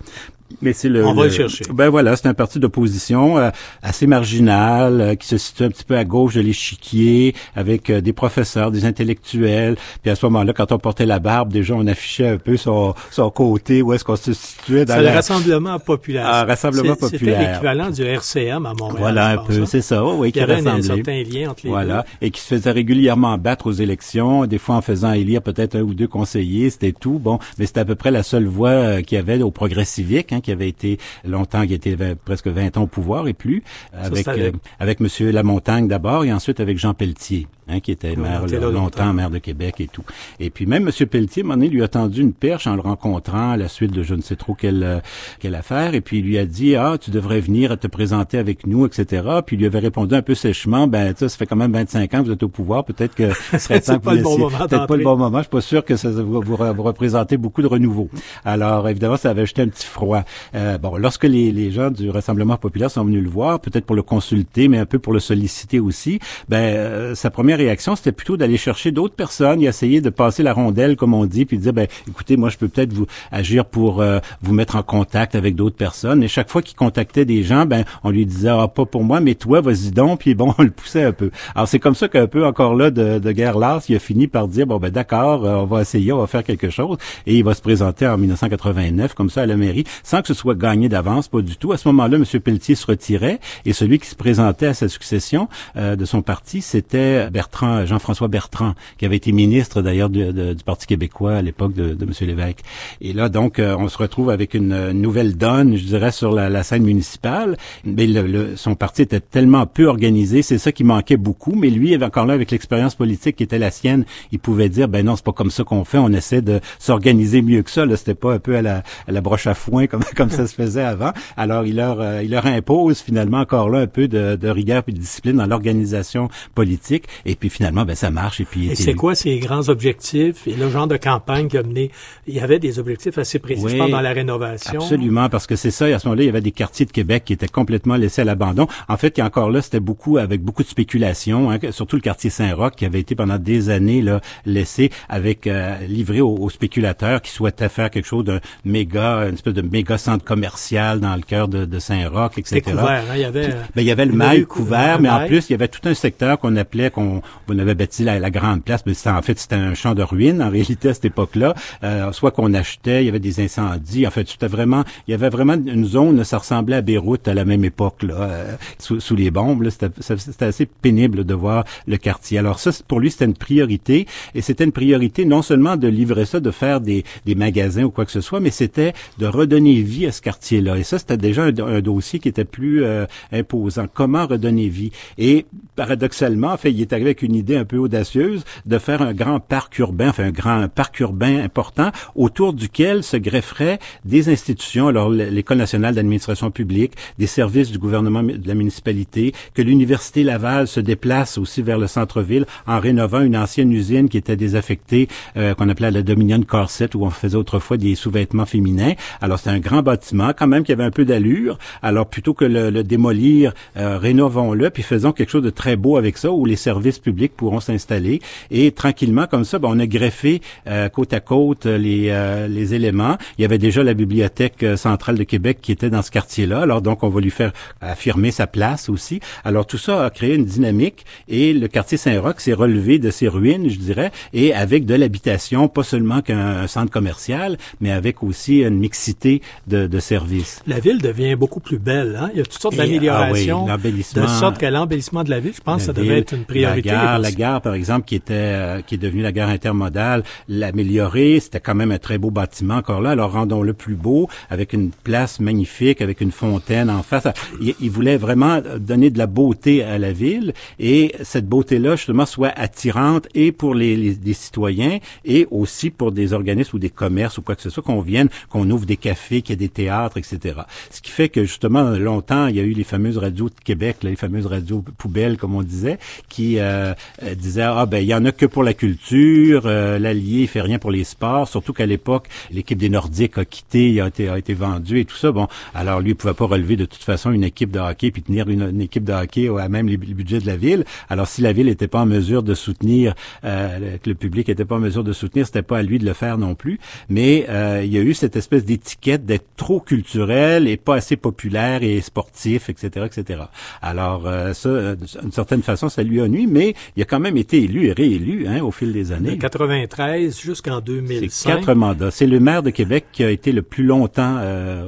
mais c'est le. On va le, chercher. Ben voilà, c'est un parti d'opposition euh, assez marginal euh, qui se situe un petit peu à gauche de l'échiquier, avec euh, des professeurs, des intellectuels. Puis à ce moment-là, quand on portait la barbe, déjà on affichait un peu son, son côté où est-ce qu'on se situait dans. C'est le rassemblement populaire. Ah, rassemblement populaire. C'était l'équivalent du RCM à Montréal. Voilà un peu, hein. c'est ça, oui, qui avait un certain lien entre les Voilà, et qui se faisait régulièrement battre aux élections, des fois en faisant élire peut-être un ou deux conseillers, c'était tout. Bon, mais c'était à peu près la seule voix qu'il y avait au progrès civique. Hein, qui avait été longtemps, qui était presque 20 ans au pouvoir et plus, avec, euh, avec Monsieur Lamontagne d'abord et ensuite avec Jean Pelletier. Hein, qui était maire longtemps, maire de Québec et tout. Et puis même M. Pelletier, à un donné, lui a tendu une perche en le rencontrant à la suite de je ne sais trop quelle, euh, quelle affaire, et puis il lui a dit, ah, tu devrais venir te présenter avec nous, etc. Puis il lui avait répondu un peu sèchement, ben, ça, ça fait quand même 25 ans que vous êtes au pouvoir, peut-être que [LAUGHS] ce serait temps que vous laissiez... Peut-être pas le bon moment, je suis pas sûr que ça vous, vous, représentez beaucoup de renouveau. Alors, évidemment, ça avait jeté un petit froid. Euh, bon, lorsque les, les gens du Rassemblement populaire sont venus le voir, peut-être pour le consulter, mais un peu pour le solliciter aussi, ben, euh, sa première réaction, c'était plutôt d'aller chercher d'autres personnes et essayer de passer la rondelle, comme on dit, puis de dire, ben, écoutez, moi, je peux peut-être vous agir pour euh, vous mettre en contact avec d'autres personnes. Et chaque fois qu'il contactait des gens, ben, on lui disait, ah, pas pour moi, mais toi, vas-y donc, puis bon, [LAUGHS] on le poussait un peu. Alors, c'est comme ça qu'un peu encore là, de, de guerre lasse, il a fini par dire, bon, ben, d'accord, euh, on va essayer, on va faire quelque chose. Et il va se présenter en 1989, comme ça, à la mairie, que ce soit gagné d'avance, pas du tout. À ce moment-là, M. Pelletier se retirait et celui qui se présentait à sa succession de son parti, c'était Bertrand Jean-François Bertrand, qui avait été ministre d'ailleurs du, Parti québécois à l'époque de, de M. Lévesque. Et là, donc, euh, on se retrouve avec une, nouvelle donne, je dirais, sur la, scène municipale. Mais le, son parti était tellement peu organisé, c'est ça qui manquait beaucoup. Mais lui, encore là, avec l'expérience politique qui était la sienne, il pouvait dire, ben non, c'est pas comme ça qu'on fait, on essaie de s'organiser mieux que ça. Là, c'était pas un peu à la, à la broche à foin comme, [LAUGHS] comme ça se faisait avant. Alors, il leur, euh, il leur impose finalement encore là un peu de, de rigueur et de discipline dans l'organisation politique. Et puis finalement, ben, ça marche. Et puis, c'est quoi ces grands objectifs et le genre de campagne qui a mené? Il y avait des objectifs assez précis dans la rénovation. Absolument, parce que c'est ça. À ce moment-là, il y avait des quartiers de Québec qui étaient complètement laissés à l'abandon. En fait, encore là, c'était beaucoup avec beaucoup de spéculation, hein, surtout le quartier Saint-Roch qui avait été pendant des années là laissé avec euh, livré aux, spéculateurs qui souhaitaient faire quelque chose d'un méga, une espèce de méga centre commercial dans le cœur de, de Saint-Roch, etc. Couvert, hein, il y avait. ben, il y avait le mail couvert, mais en plus il y avait tout un secteur qu'on appelait qu'on on avait bâti la, la, grande place, mais en fait c'était un champ de ruines en [LAUGHS] réalité à cette époque-là. Euh, soit qu'on achetait, il y avait des incendies. En fait, c'était vraiment, il y avait vraiment une zone, ça ressemblait à Beyrouth à la même époque là, euh, sous, sous, les bombes. C'était assez pénible de voir le quartier. Alors ça, pour lui, c'était une priorité, et c'était une priorité non seulement de livrer ça, de faire des, des magasins ou quoi que ce soit, mais c'était de redonner vie à ce quartier-là. Et ça, c'était déjà un, dossier qui était plus euh, imposant. Comment redonner vie? Et paradoxalement, en fait, il est arrivé avec une idée un peu audacieuse de faire un grand parc urbain, enfin un grand parc urbain important autour duquel se grefferaient des institutions, alors l'École nationale d'administration publique, des services du gouvernement de la municipalité, que l'Université Laval se déplace aussi vers le centre-ville en rénovant une ancienne usine qui était désaffectée, euh, qu'on appelait la Dominion Corset, où on faisait autrefois des sous-vêtements féminins. Alors c'était un grand bâtiment quand même qui avait un peu d'allure. Alors plutôt que le, le démolir, euh, rénovons-le, puis faisons quelque chose de très beau avec ça, où les services publics pourront s'installer. Et tranquillement, comme ça, ben, on a greffé euh, côte à côte les, euh, les éléments. Il y avait déjà la Bibliothèque centrale de Québec qui était dans ce quartier-là. Alors donc, on va lui faire affirmer sa place aussi. Alors tout ça a créé une dynamique et le quartier Saint-Roch s'est relevé de ses ruines, je dirais, et avec de l'habitation, pas seulement qu'un centre commercial, mais avec aussi une mixité de, de services. La ville devient beaucoup plus belle. Hein? Il y a toutes sortes d'améliorations. Ah oui, de sorte que l'embellissement de la ville, je pense, que ça devait être une priorité. La gare, la gare, par exemple, qui était euh, qui est devenue la gare intermodale, l'améliorer, c'était quand même un très beau bâtiment encore là. Alors rendons-le plus beau, avec une place magnifique, avec une fontaine en face. Il, il voulait vraiment donner de la beauté à la ville et cette beauté-là, justement, soit attirante et pour les, les, citoyens et aussi pour des organismes ou des commerces ou quoi que ce soit, qu'on vienne, qu'on ouvre des cafés, qu'il y ait des théâtres, etc. Ce qui fait que, justement, longtemps, il y a eu les fameuses radios de Québec, les fameuses radios poubelles, comme on disait, qui euh, euh, disaient, ah ben, il y en a que pour la culture, euh, l'Allier fait rien pour les sports, surtout qu'à l'époque, l'équipe des Nordiques a quitté, il a été, a été vendue et tout ça. Bon, alors lui, il pouvait pas relever de toute façon une équipe de hockey puis tenir une, équipe de hockey à même les, budgets de la ville. Alors si la ville n'était pas en mesure de soutenir, euh, que le public n'était pas en mesure de soutenir, c'était pas à lui de le faire non plus. Mais euh, il y a eu cette espèce d'étiquette trop culturel et pas assez populaire et sportif, etc., etc. Alors euh, ça, d'une certaine façon, ça lui a nuit, mais il a quand même été élu et réélu hein, au fil des années. De 93 jusqu'en 2005. C'est quatre mandats. C'est le maire de Québec qui a été le plus longtemps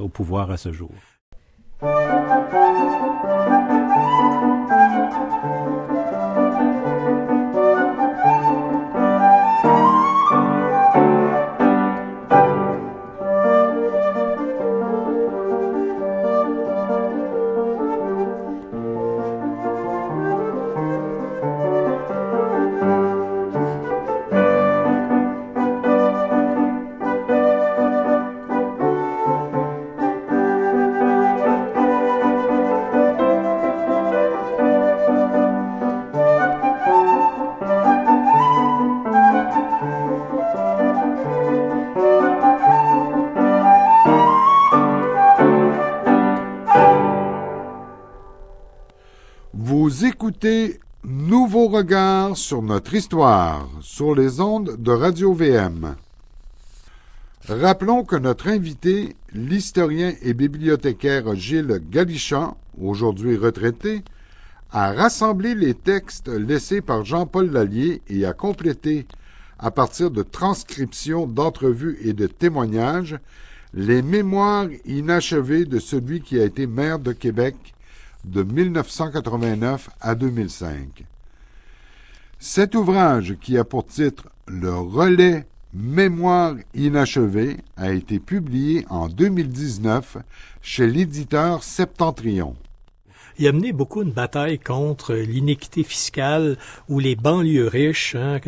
au pouvoir à ce jour. Regard sur notre histoire sur les ondes de Radio VM. Rappelons que notre invité, l'historien et bibliothécaire Gilles Galichan, aujourd'hui retraité, a rassemblé les textes laissés par Jean-Paul Lallier et a complété, à partir de transcriptions d'entrevues et de témoignages, les mémoires inachevées de celui qui a été maire de Québec de 1989 à 2005. Cet ouvrage, qui a pour titre Le relais Mémoire inachevée, a été publié en 2019 chez l'éditeur Septentrion. Il a mené beaucoup une bataille contre l'iniquité fiscale ou les banlieues riches. Hein,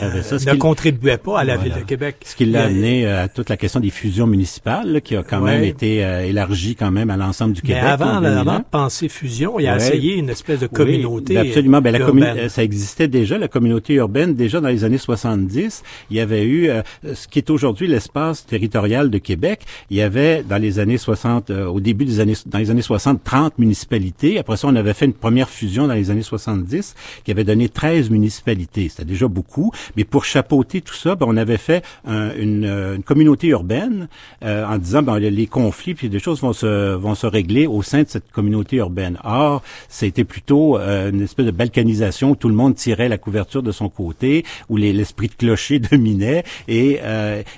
euh, ça, ne contribuait pas à la ville de Québec. Ce qui l'a amené euh, à toute la question des fusions municipales, qui a quand même été euh, élargie quand même à l'ensemble du Québec. Mais avant, avant de penser fusion, il a essayé une espèce de communauté. Oui, absolument. Ben, la ça existait déjà, la communauté urbaine, déjà dans les années 70. Il y avait eu ce qui est aujourd'hui l'espace territorial de Québec. Il y avait dans les années 60, au début des années, dans les années 60, 30 municipalités. Après ça, on avait fait une première fusion dans les années 70 qui avait donné 13 municipalités. C'était déjà beaucoup. Mais pour chapeauter tout ça, ben, on avait fait une, euh, une, communauté urbaine euh, en disant ben, les conflits puis des choses vont se vont se régler au sein de cette communauté urbaine. Or, c'était plutôt euh, une espèce de balkanisation où tout le monde tirait la couverture de son côté, où l'esprit de clocher [LAUGHS] dominait et,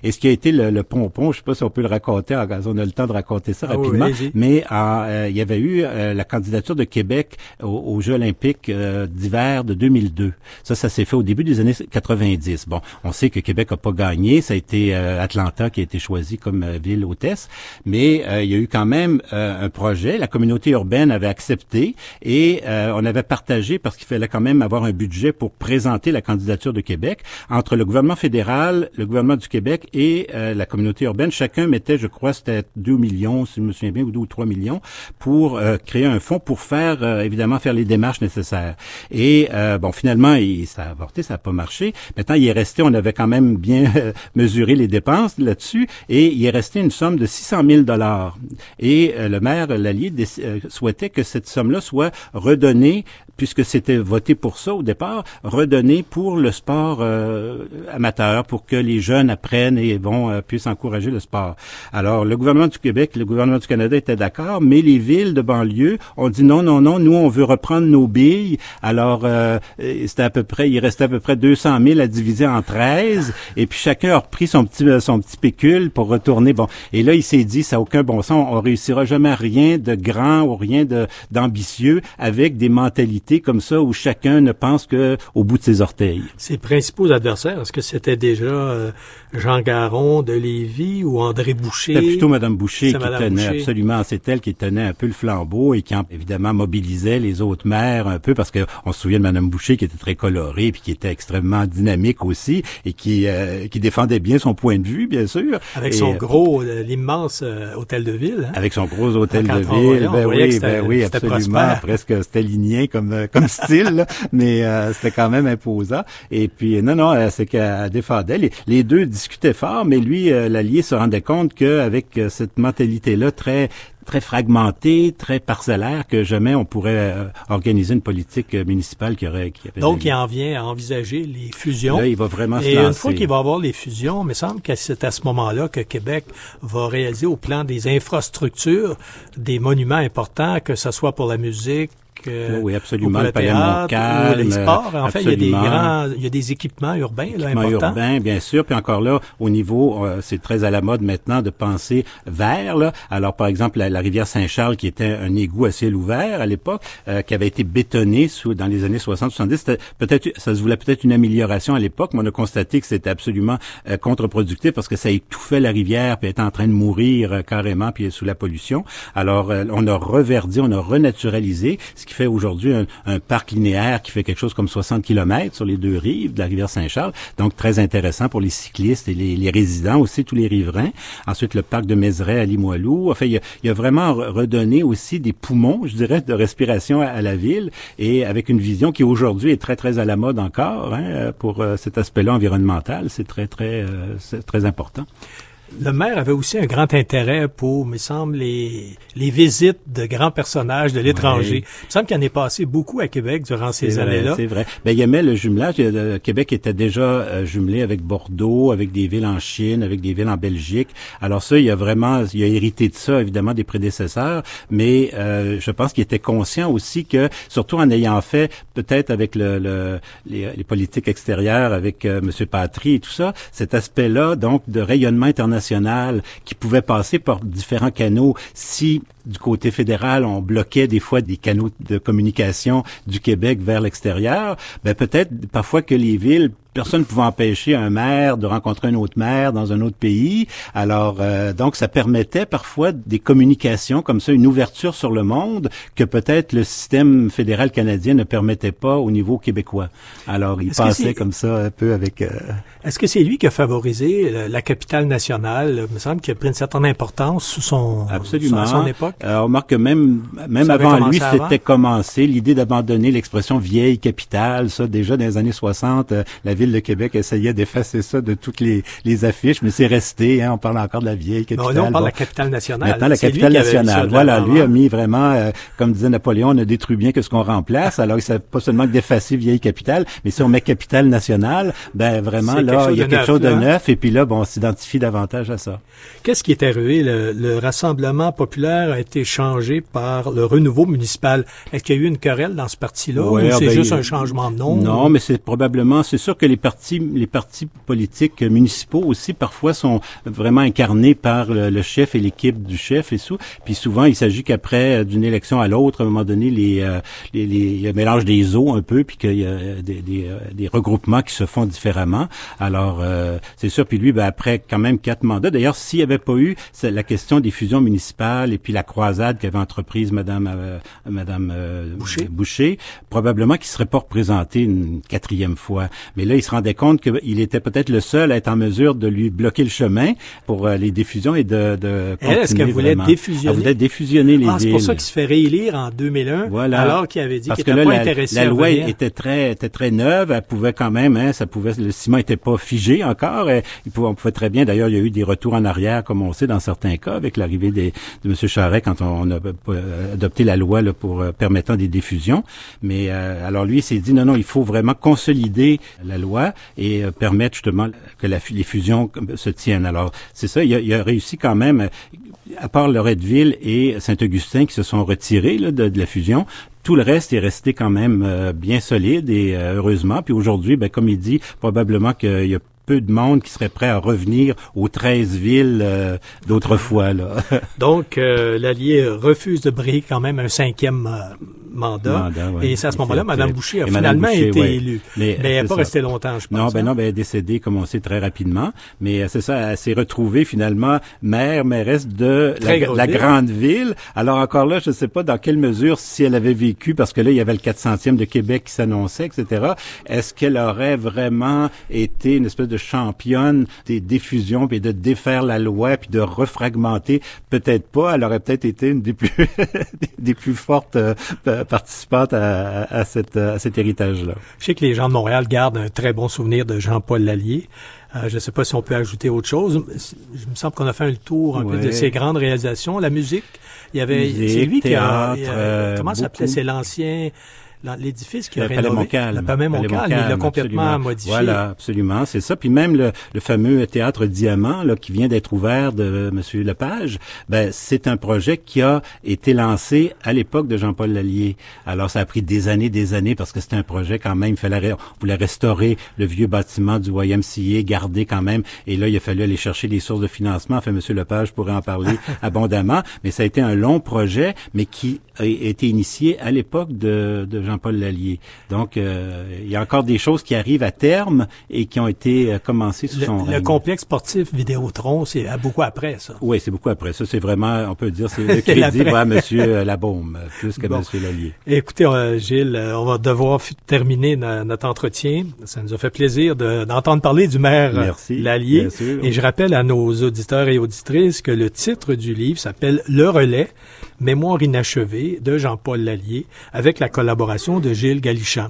et ce qui a été le, le pompon, je sais pas si on peut le raconter, on a le temps de raconter ça ah rapidement, mais il y avait eu la candidature de Québec aux, Jeux olympiques d'hiver de 2002. Ça, ça s'est fait au début des années 90. Bon, on sait que Québec a pas gagné, ça a été Atlanta qui a été choisi comme ville hôtesse, mais il y a eu quand même un projet, la communauté urbaine avait accepté et on avait partagé parce qu'il fallait quand même avoir un budget pour présenter la candidature de Québec entre le gouvernement fédéral, le gouvernement du Québec et la communauté urbaine. Chacun mettait, je crois, c'était 2 millions, si je me souviens bien, ou 2 ou 3 millions pour créer un fonds pour faire, évidemment, faire les démarches nécessaires. Et euh, bon, finalement, il, ça a avorté, ça n'a pas marché. Maintenant, il est resté, on avait quand même bien [LAUGHS] mesuré les dépenses là-dessus, et il est resté une somme de 600 000 dollars. Et euh, le maire Lallier euh, souhaitait que cette somme-là soit redonnée puisque c'était voté pour ça au départ, redonner pour le sport euh, amateur, pour que les jeunes apprennent et vont euh, puissent encourager le sport. Alors, le gouvernement du Québec, le gouvernement du Canada étaient d'accord, mais les villes de banlieue ont dit non, non, non, nous on veut reprendre nos billes. Alors, euh, c'était à peu près, il restait à peu près 200 000 à diviser en 13, et puis chacun a repris son petit son petit pécule pour retourner. Bon, et là il s'est dit, ça n'a aucun bon sens, on réussira jamais rien de grand ou rien d'ambitieux avec des mentalités comme ça où chacun ne pense que au bout de ses orteils. Ses principaux adversaires, est-ce que c'était déjà euh, Jean Garon de Lévis ou André Boucher? C'était plutôt Madame Boucher qui tenait absolument, c'est elle qui tenait un peu le flambeau et qui évidemment mobilisait les autres maires un peu parce que on se souvient de Madame Boucher qui était très colorée puis qui était extrêmement dynamique aussi et qui euh, qui défendait bien son point de vue bien sûr. Avec son euh, gros l'immense hôtel de ville. Hein? Avec son gros hôtel de ville, ben oui, ben oui, absolument, presque stalinien comme euh, comme [LAUGHS] style, mais euh, c'était quand même imposant. Et puis non, non, euh, c'est qu'elle défendait. Les, les, deux discutaient fort, mais lui, l'allié se rendait compte qu'avec cette mentalité-là très très fragmentée, très parcellaire, que jamais on pourrait organiser une politique municipale qui aurait... Qui Donc, il en vient à envisager les fusions. Là, il va vraiment Et se lancer. une fois qu'il va avoir les fusions, il me semble que c'est à ce moment-là que Québec va réaliser au plan des infrastructures des monuments importants, que ce soit pour la musique, oui, absolument. Le, palais Montcalm, les sports. En fait, il y a des grands, il y a des équipements urbains là, équipements urbains, bien sûr. Puis encore là, au niveau, euh, c'est très à la mode maintenant de penser vers. Là. Alors, par exemple, la, rivière Saint-Charles, qui était un égout à ciel ouvert à l'époque, euh, qui avait été bétonné sous, dans les années 60-70, peut-être, ça se voulait peut-être une amélioration à l'époque, mais on a constaté que c'était absolument euh, contre-productif parce que ça étouffait la rivière, puis était en train de mourir carrément, puis sous la pollution. Alors, on a reverdi, on a renaturalisé, ce qui fait aujourd'hui un, parc linéaire qui fait quelque chose comme 60 km sur les deux rives de la rivière Saint-Charles. Donc, très intéressant pour les cyclistes et les, résidents aussi, tous les riverains. Ensuite, le parc de Mézeray à Limoilou. Enfin, il y a, vraiment redonné aussi des poumons, je dirais, de respiration à, la ville et avec une vision qui aujourd'hui est très, très à la mode encore hein, pour euh, cet aspect-là environnemental. C'est très, très, euh, très important le maire avait aussi un grand intérêt pour, me semble, les, les visites de grands personnages de l'étranger. Il me semble qu'il en est passé beaucoup à Québec durant ces années-là. C'est vrai. Ben, il aimait le jumelage. Le Québec était déjà euh, jumelé avec Bordeaux, avec des villes en Chine, avec des villes en Belgique. Alors ça, il a vraiment, il a hérité de ça, évidemment, des prédécesseurs. Mais euh, je pense qu'il était conscient aussi que, surtout en ayant fait, peut-être avec le, le les, les, politiques extérieures, avec euh, M. Patry et tout ça, cet aspect-là, donc, de rayonnement international qui pouvait passer par différents canaux si du côté fédéral, on bloquait des fois des canaux de communication du Québec vers l'extérieur, ben peut-être parfois que les villes personne ne pouvait empêcher un maire de rencontrer un autre maire dans un autre pays. Alors, euh, donc, ça permettait parfois des communications comme ça, une ouverture sur le monde que peut-être le système fédéral canadien ne permettait pas au niveau québécois. Alors, il passait comme ça un peu avec... Euh, Est-ce que c'est lui qui a favorisé la capitale nationale? Il me semble qu'il a pris une certaine importance sous son, Absolument. son époque. Euh, on remarque que même, même avant lui, c'était commencé l'idée d'abandonner l'expression vieille capitale. Ça, déjà dans les années 60, euh, la ville de Québec essayait d'effacer ça de toutes les, les affiches, mais c'est resté. Hein, on parle encore de la vieille capitale. Non, on parle de la capitale nationale. Maintenant, la capitale nationale. Voilà, lui a mis vraiment, euh, comme disait Napoléon, on ne détruit bien que ce qu'on remplace. Alors, il pas seulement que d'effacer vieille capitale, mais si on met capitale nationale, ben vraiment là, il y a quelque chose de neuf. Et puis là, bon, on s'identifie davantage à ça. Qu'est-ce qui est arrivé? Le, le Rassemblement populaire été changé par le renouveau municipal. Est-ce qu'il y a eu une querelle dans ce parti-là ou Ouais, ah c'est ben, juste un changement de nom? Non, mais c'est probablement, c'est sûr que les partis, les partis politiques municipaux aussi parfois sont vraiment incarnés par le, le chef et l'équipe du chef et tout. Puis souvent, il s'agit qu'après euh, d'une élection à l'autre, à un moment donné, les, euh, les, les il y a un mélange des eaux un peu, puis qu'il y a des, des, euh, des regroupements qui se font différemment. Alors, euh, c'est sûr. Puis lui, ben, après quand même quatre mandats. D'ailleurs, s'il n'y avait pas eu la question des fusions municipales et puis la croisade qu'avait entreprise Madame euh, Madame euh, Boucher. Boucher, probablement qu'il serait pas représenté une quatrième fois. Mais là, il se rendait compte qu'il était peut-être le seul à être en mesure de lui bloquer le chemin pour euh, les diffusions et de, de Elle, est-ce qu'elle voulait défusionner? Elle voulait défusionner les Ah, c'est pour ça qu'il se fait réélire en 2001, Voilà. alors qu'il avait dit qu'il que n'était pas la, intéressé la à loi était très, était très neuve. Elle pouvait quand même, hein, ça pouvait, le ciment était pas figé encore. Et il pouvait, on pouvait très bien. D'ailleurs, il y a eu des retours en arrière, comme on sait dans certains cas, avec l'arrivée de M. Charest quand on, a adopté la loi là, pour euh, permettant des diffusions. Mais euh, alors lui, il s'est dit non, non, il faut vraiment consolider la loi et euh, permettre justement que la, les fusions se tiennent. Alors c'est ça. Il a, il a réussi quand même. À part Loretteville et Saint-Augustin qui se sont retirés là, de, de la fusion, tout le reste est resté quand même euh, bien solide et euh, heureusement. Puis aujourd'hui, ben, comme il dit, probablement qu'il y a peu de monde qui serait prêt à revenir aux 13 villes euh, d'autrefois. [LAUGHS] Donc, euh, l'Allié refuse de briller quand même un cinquième euh, mandat. Mandat, ouais. Et c'est à ce moment-là, Mme Boucher a finalement Boucher, été ouais. élue. Mais, Mais, elle n'est pas restée longtemps, je pense. Non, ben hein. non, ben elle est décédée, comme on sait, très rapidement. Mais euh, c'est ça, elle s'est retrouvée finalement maire, mairesse de la, la grande ville. Alors encore là, je ne sais pas dans quelle mesure, si elle avait vécu, parce que là, il y avait le 400e de Québec qui s'annonçait, etc. Est-ce qu'elle aurait vraiment été une espèce de championne des diffusions, puis de défaire la loi, puis de refragmenter? Peut-être pas. Elle aurait peut-être été une des plus [LAUGHS] des plus fortes euh, participantes à, à, à cette, à cet héritage-là. Je sais que les gens de Montréal gardent un très bon souvenir de Jean-Paul Lallier. Euh, je ne sais pas si on peut ajouter autre chose. Je me semble qu'on a fait un tour un peu de ses grandes réalisations. La musique, il y avait, c'est lui qui a, théâtre, a- euh, comment ça s'appelait, beaucoup. c'est l'ancien, l'an- l'édifice qui a Le Palais rénové. Montcalm. Le Palais Montcalm, il l'a complètement absolument. modifié. Voilà, absolument, c'est ça. Puis même le, le fameux théâtre Diamant, là, qui vient d'être ouvert de M. Lepage, ben c'est un projet qui a été lancé à l'époque de Jean-Paul Lallier. Alors ça a pris des années, des années, parce que c'était un projet quand même. Il fallait, on voulait restaurer le vieux bâtiment du YMCA, garder quand même. Et là, il a fallu aller chercher les sources de financement. Enfin, M. Lepage pourrait en parler [LAUGHS] abondamment. Mais ça a été un long projet, mais qui a été initié à l'époque de, de Jean-Paul Lallier. Donc, euh, il y a encore des choses qui arrivent à terme et qui ont été euh, commencées sous son Le, le règne. complexe sportif Vidéotron, c'est à beaucoup après, ça. Oui, c'est beaucoup après. Ça, c'est vraiment, on peut dire, c'est le [LAUGHS] crédit va à M. Labaume, plus qu'à Bon. M. Lallier. Écoutez, euh, Gilles, euh, on va devoir terminer no- notre entretien. Ça nous a fait plaisir de- d'entendre parler du maire Merci, Lallier. bien sûr. Et je rappelle à nos auditeurs et auditrices que le titre du livre s'appelle Le Relais, Mémoire inachevée de Jean-Paul Lallier, avec la collaboration de Gilles Galichan.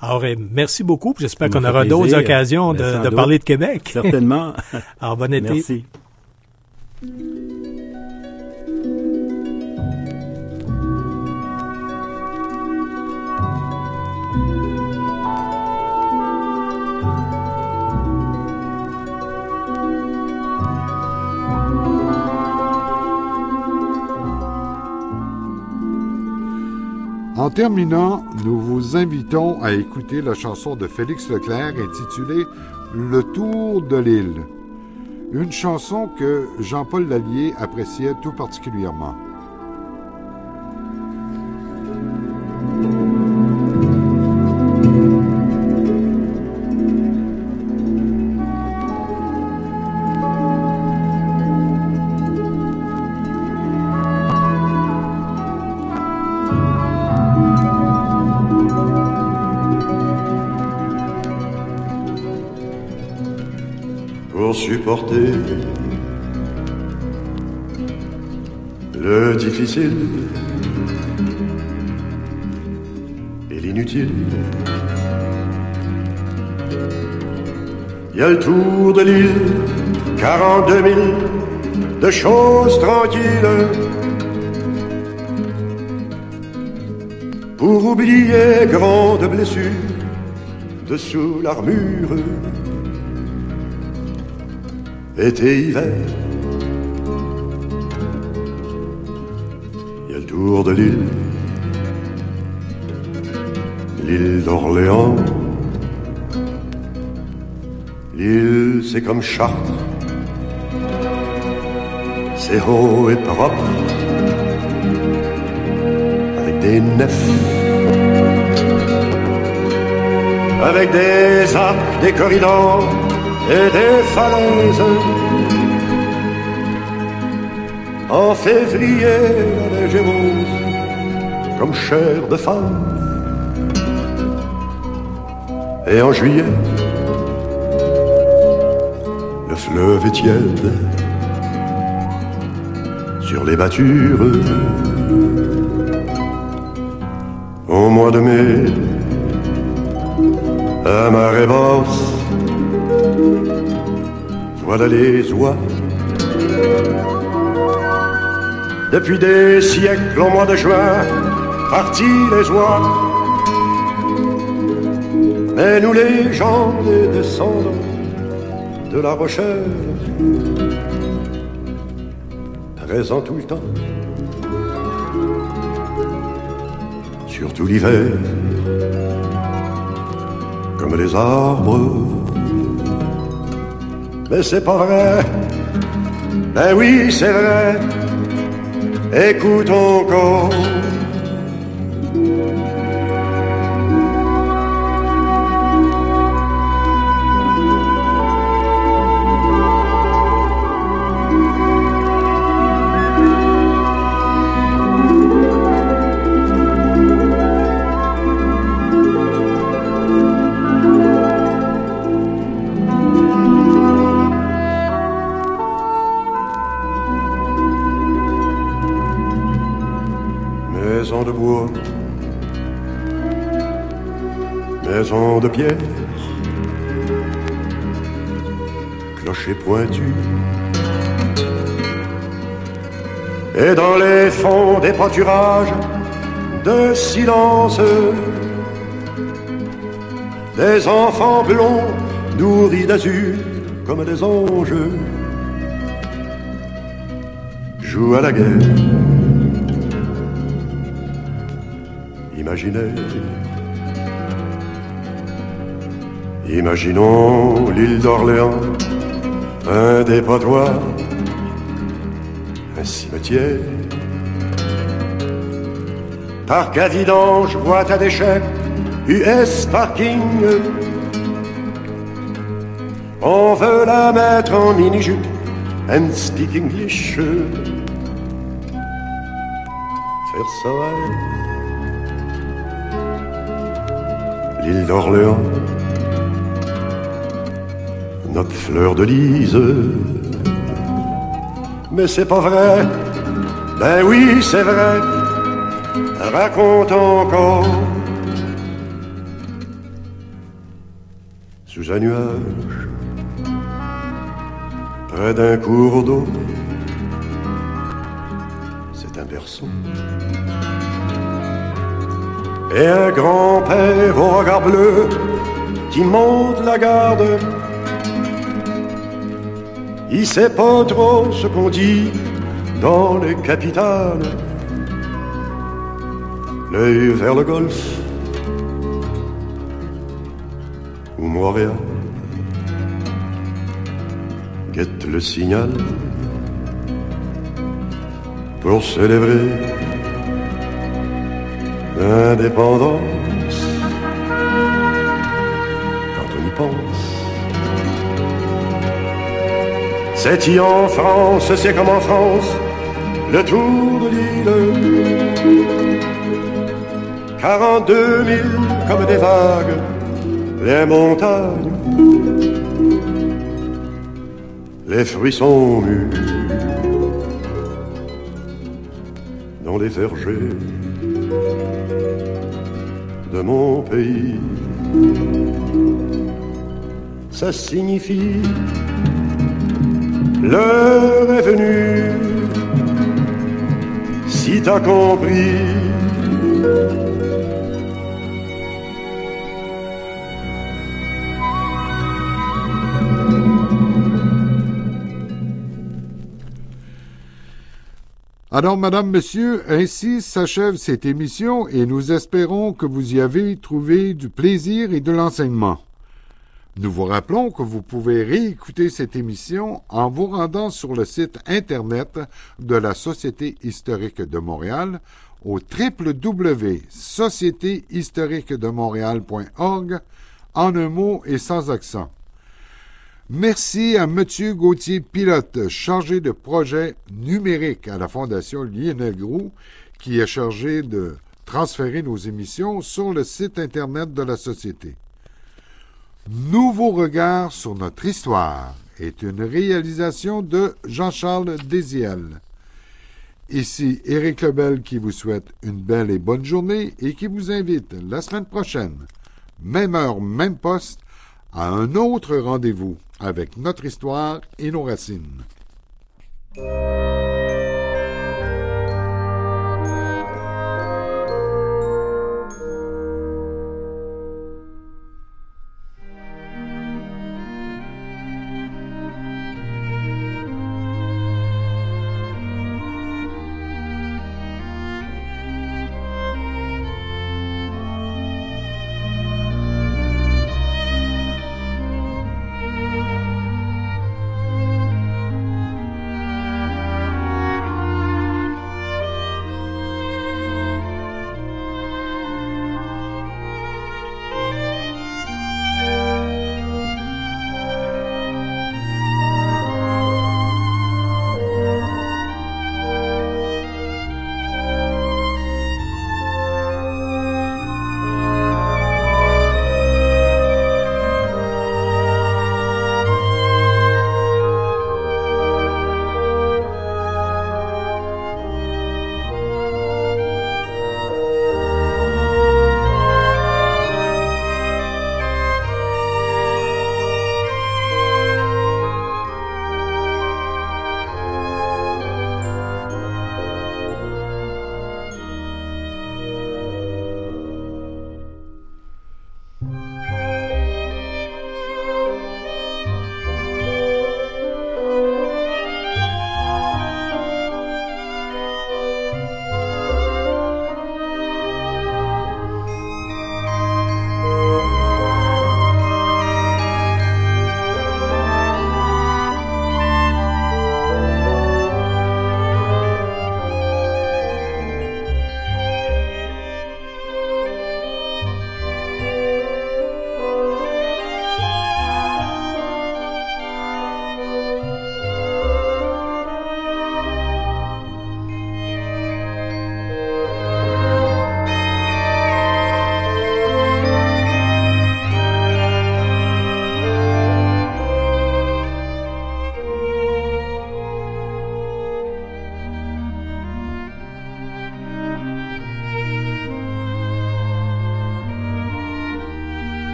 Alors, euh, merci beaucoup. J'espère qu'on aura d'autres occasions de, de parler de Québec. Certainement. [LAUGHS] Alors, bon [LAUGHS] été. Merci. En terminant, nous vous invitons à écouter la chanson de Félix Leclerc intitulée Le Tour de l'île. Une chanson que Jean-Paul Lallier appréciait tout particulièrement. Supporter le difficile et l'inutile. Il y a le tour de l'île, 42 000 de choses tranquilles. Pour oublier grande blessure dessous l'armure été hiver. de l'île, l'île d'Orléans. L'île, c'est comme Chartres, c'est haut et propre, avec des nefs, avec des arcs, des corridors et des falaises. En février, la neige comme chair de femme. Et en juillet, le fleuve est tiède sur les battures. Au mois de mai, à marée basse, voilà les oies. Depuis des siècles, au mois de juin, partis les oies. Mais nous les gens des descendants de la Rochelle, présents tout le temps, surtout l'hiver, comme les arbres. Mais c'est pas vrai, ben oui, c'est vrai, écoute encore. Clocher pointu. Et dans les fonds des pâturages de silence, des enfants blonds nourris d'azur comme des anges jouent à la guerre. Imaginez, imaginons l'île d'Orléans, un dépotoir, un cimetière. Parc à vidange, boîte à déchets, US parking. On veut la mettre en mini-jupe and speak English. Faire ça, l'île d'Orléans, notre fleur de lise. Mais c'est pas vrai, ben oui, c'est vrai, raconte encore. Sous un nuage, près d'un cours d'eau, c'est un berceau et un grand-père au regard bleu qui monte la garde. Il sait pas trop ce qu'on dit dans les capitales. L'œil vers le golfe. Ou Montréal guette le signal. Pour célébrer l'indépendance C'est y en France, c'est comme en France, le tour de l'île. 42 000 comme des vagues, les montagnes. Les fruits sont mûrs dans les vergers de mon pays. Ça signifie l'heure est venue, si t'as compris. Alors, Madame, Monsieur, ainsi s'achève cette émission et nous espérons que vous y avez trouvé du plaisir et de l'enseignement. Nous vous rappelons que vous pouvez réécouter cette émission en vous rendant sur le site Internet de la Société historique de Montréal au www.sociétéhistoriquedemontréal.org en un mot et sans accent. Merci à M. Gauthier Pilote, chargé de projet numérique à la Fondation Lionel Groux, qui est chargé de transférer nos émissions sur le site Internet de la Société. Nouveau regard sur notre histoire est une réalisation de Jean-Charles Désiel. Ici Éric Lebel qui vous souhaite une belle et bonne journée et qui vous invite la semaine prochaine, même heure, même poste, à un autre rendez-vous avec notre histoire et nos racines.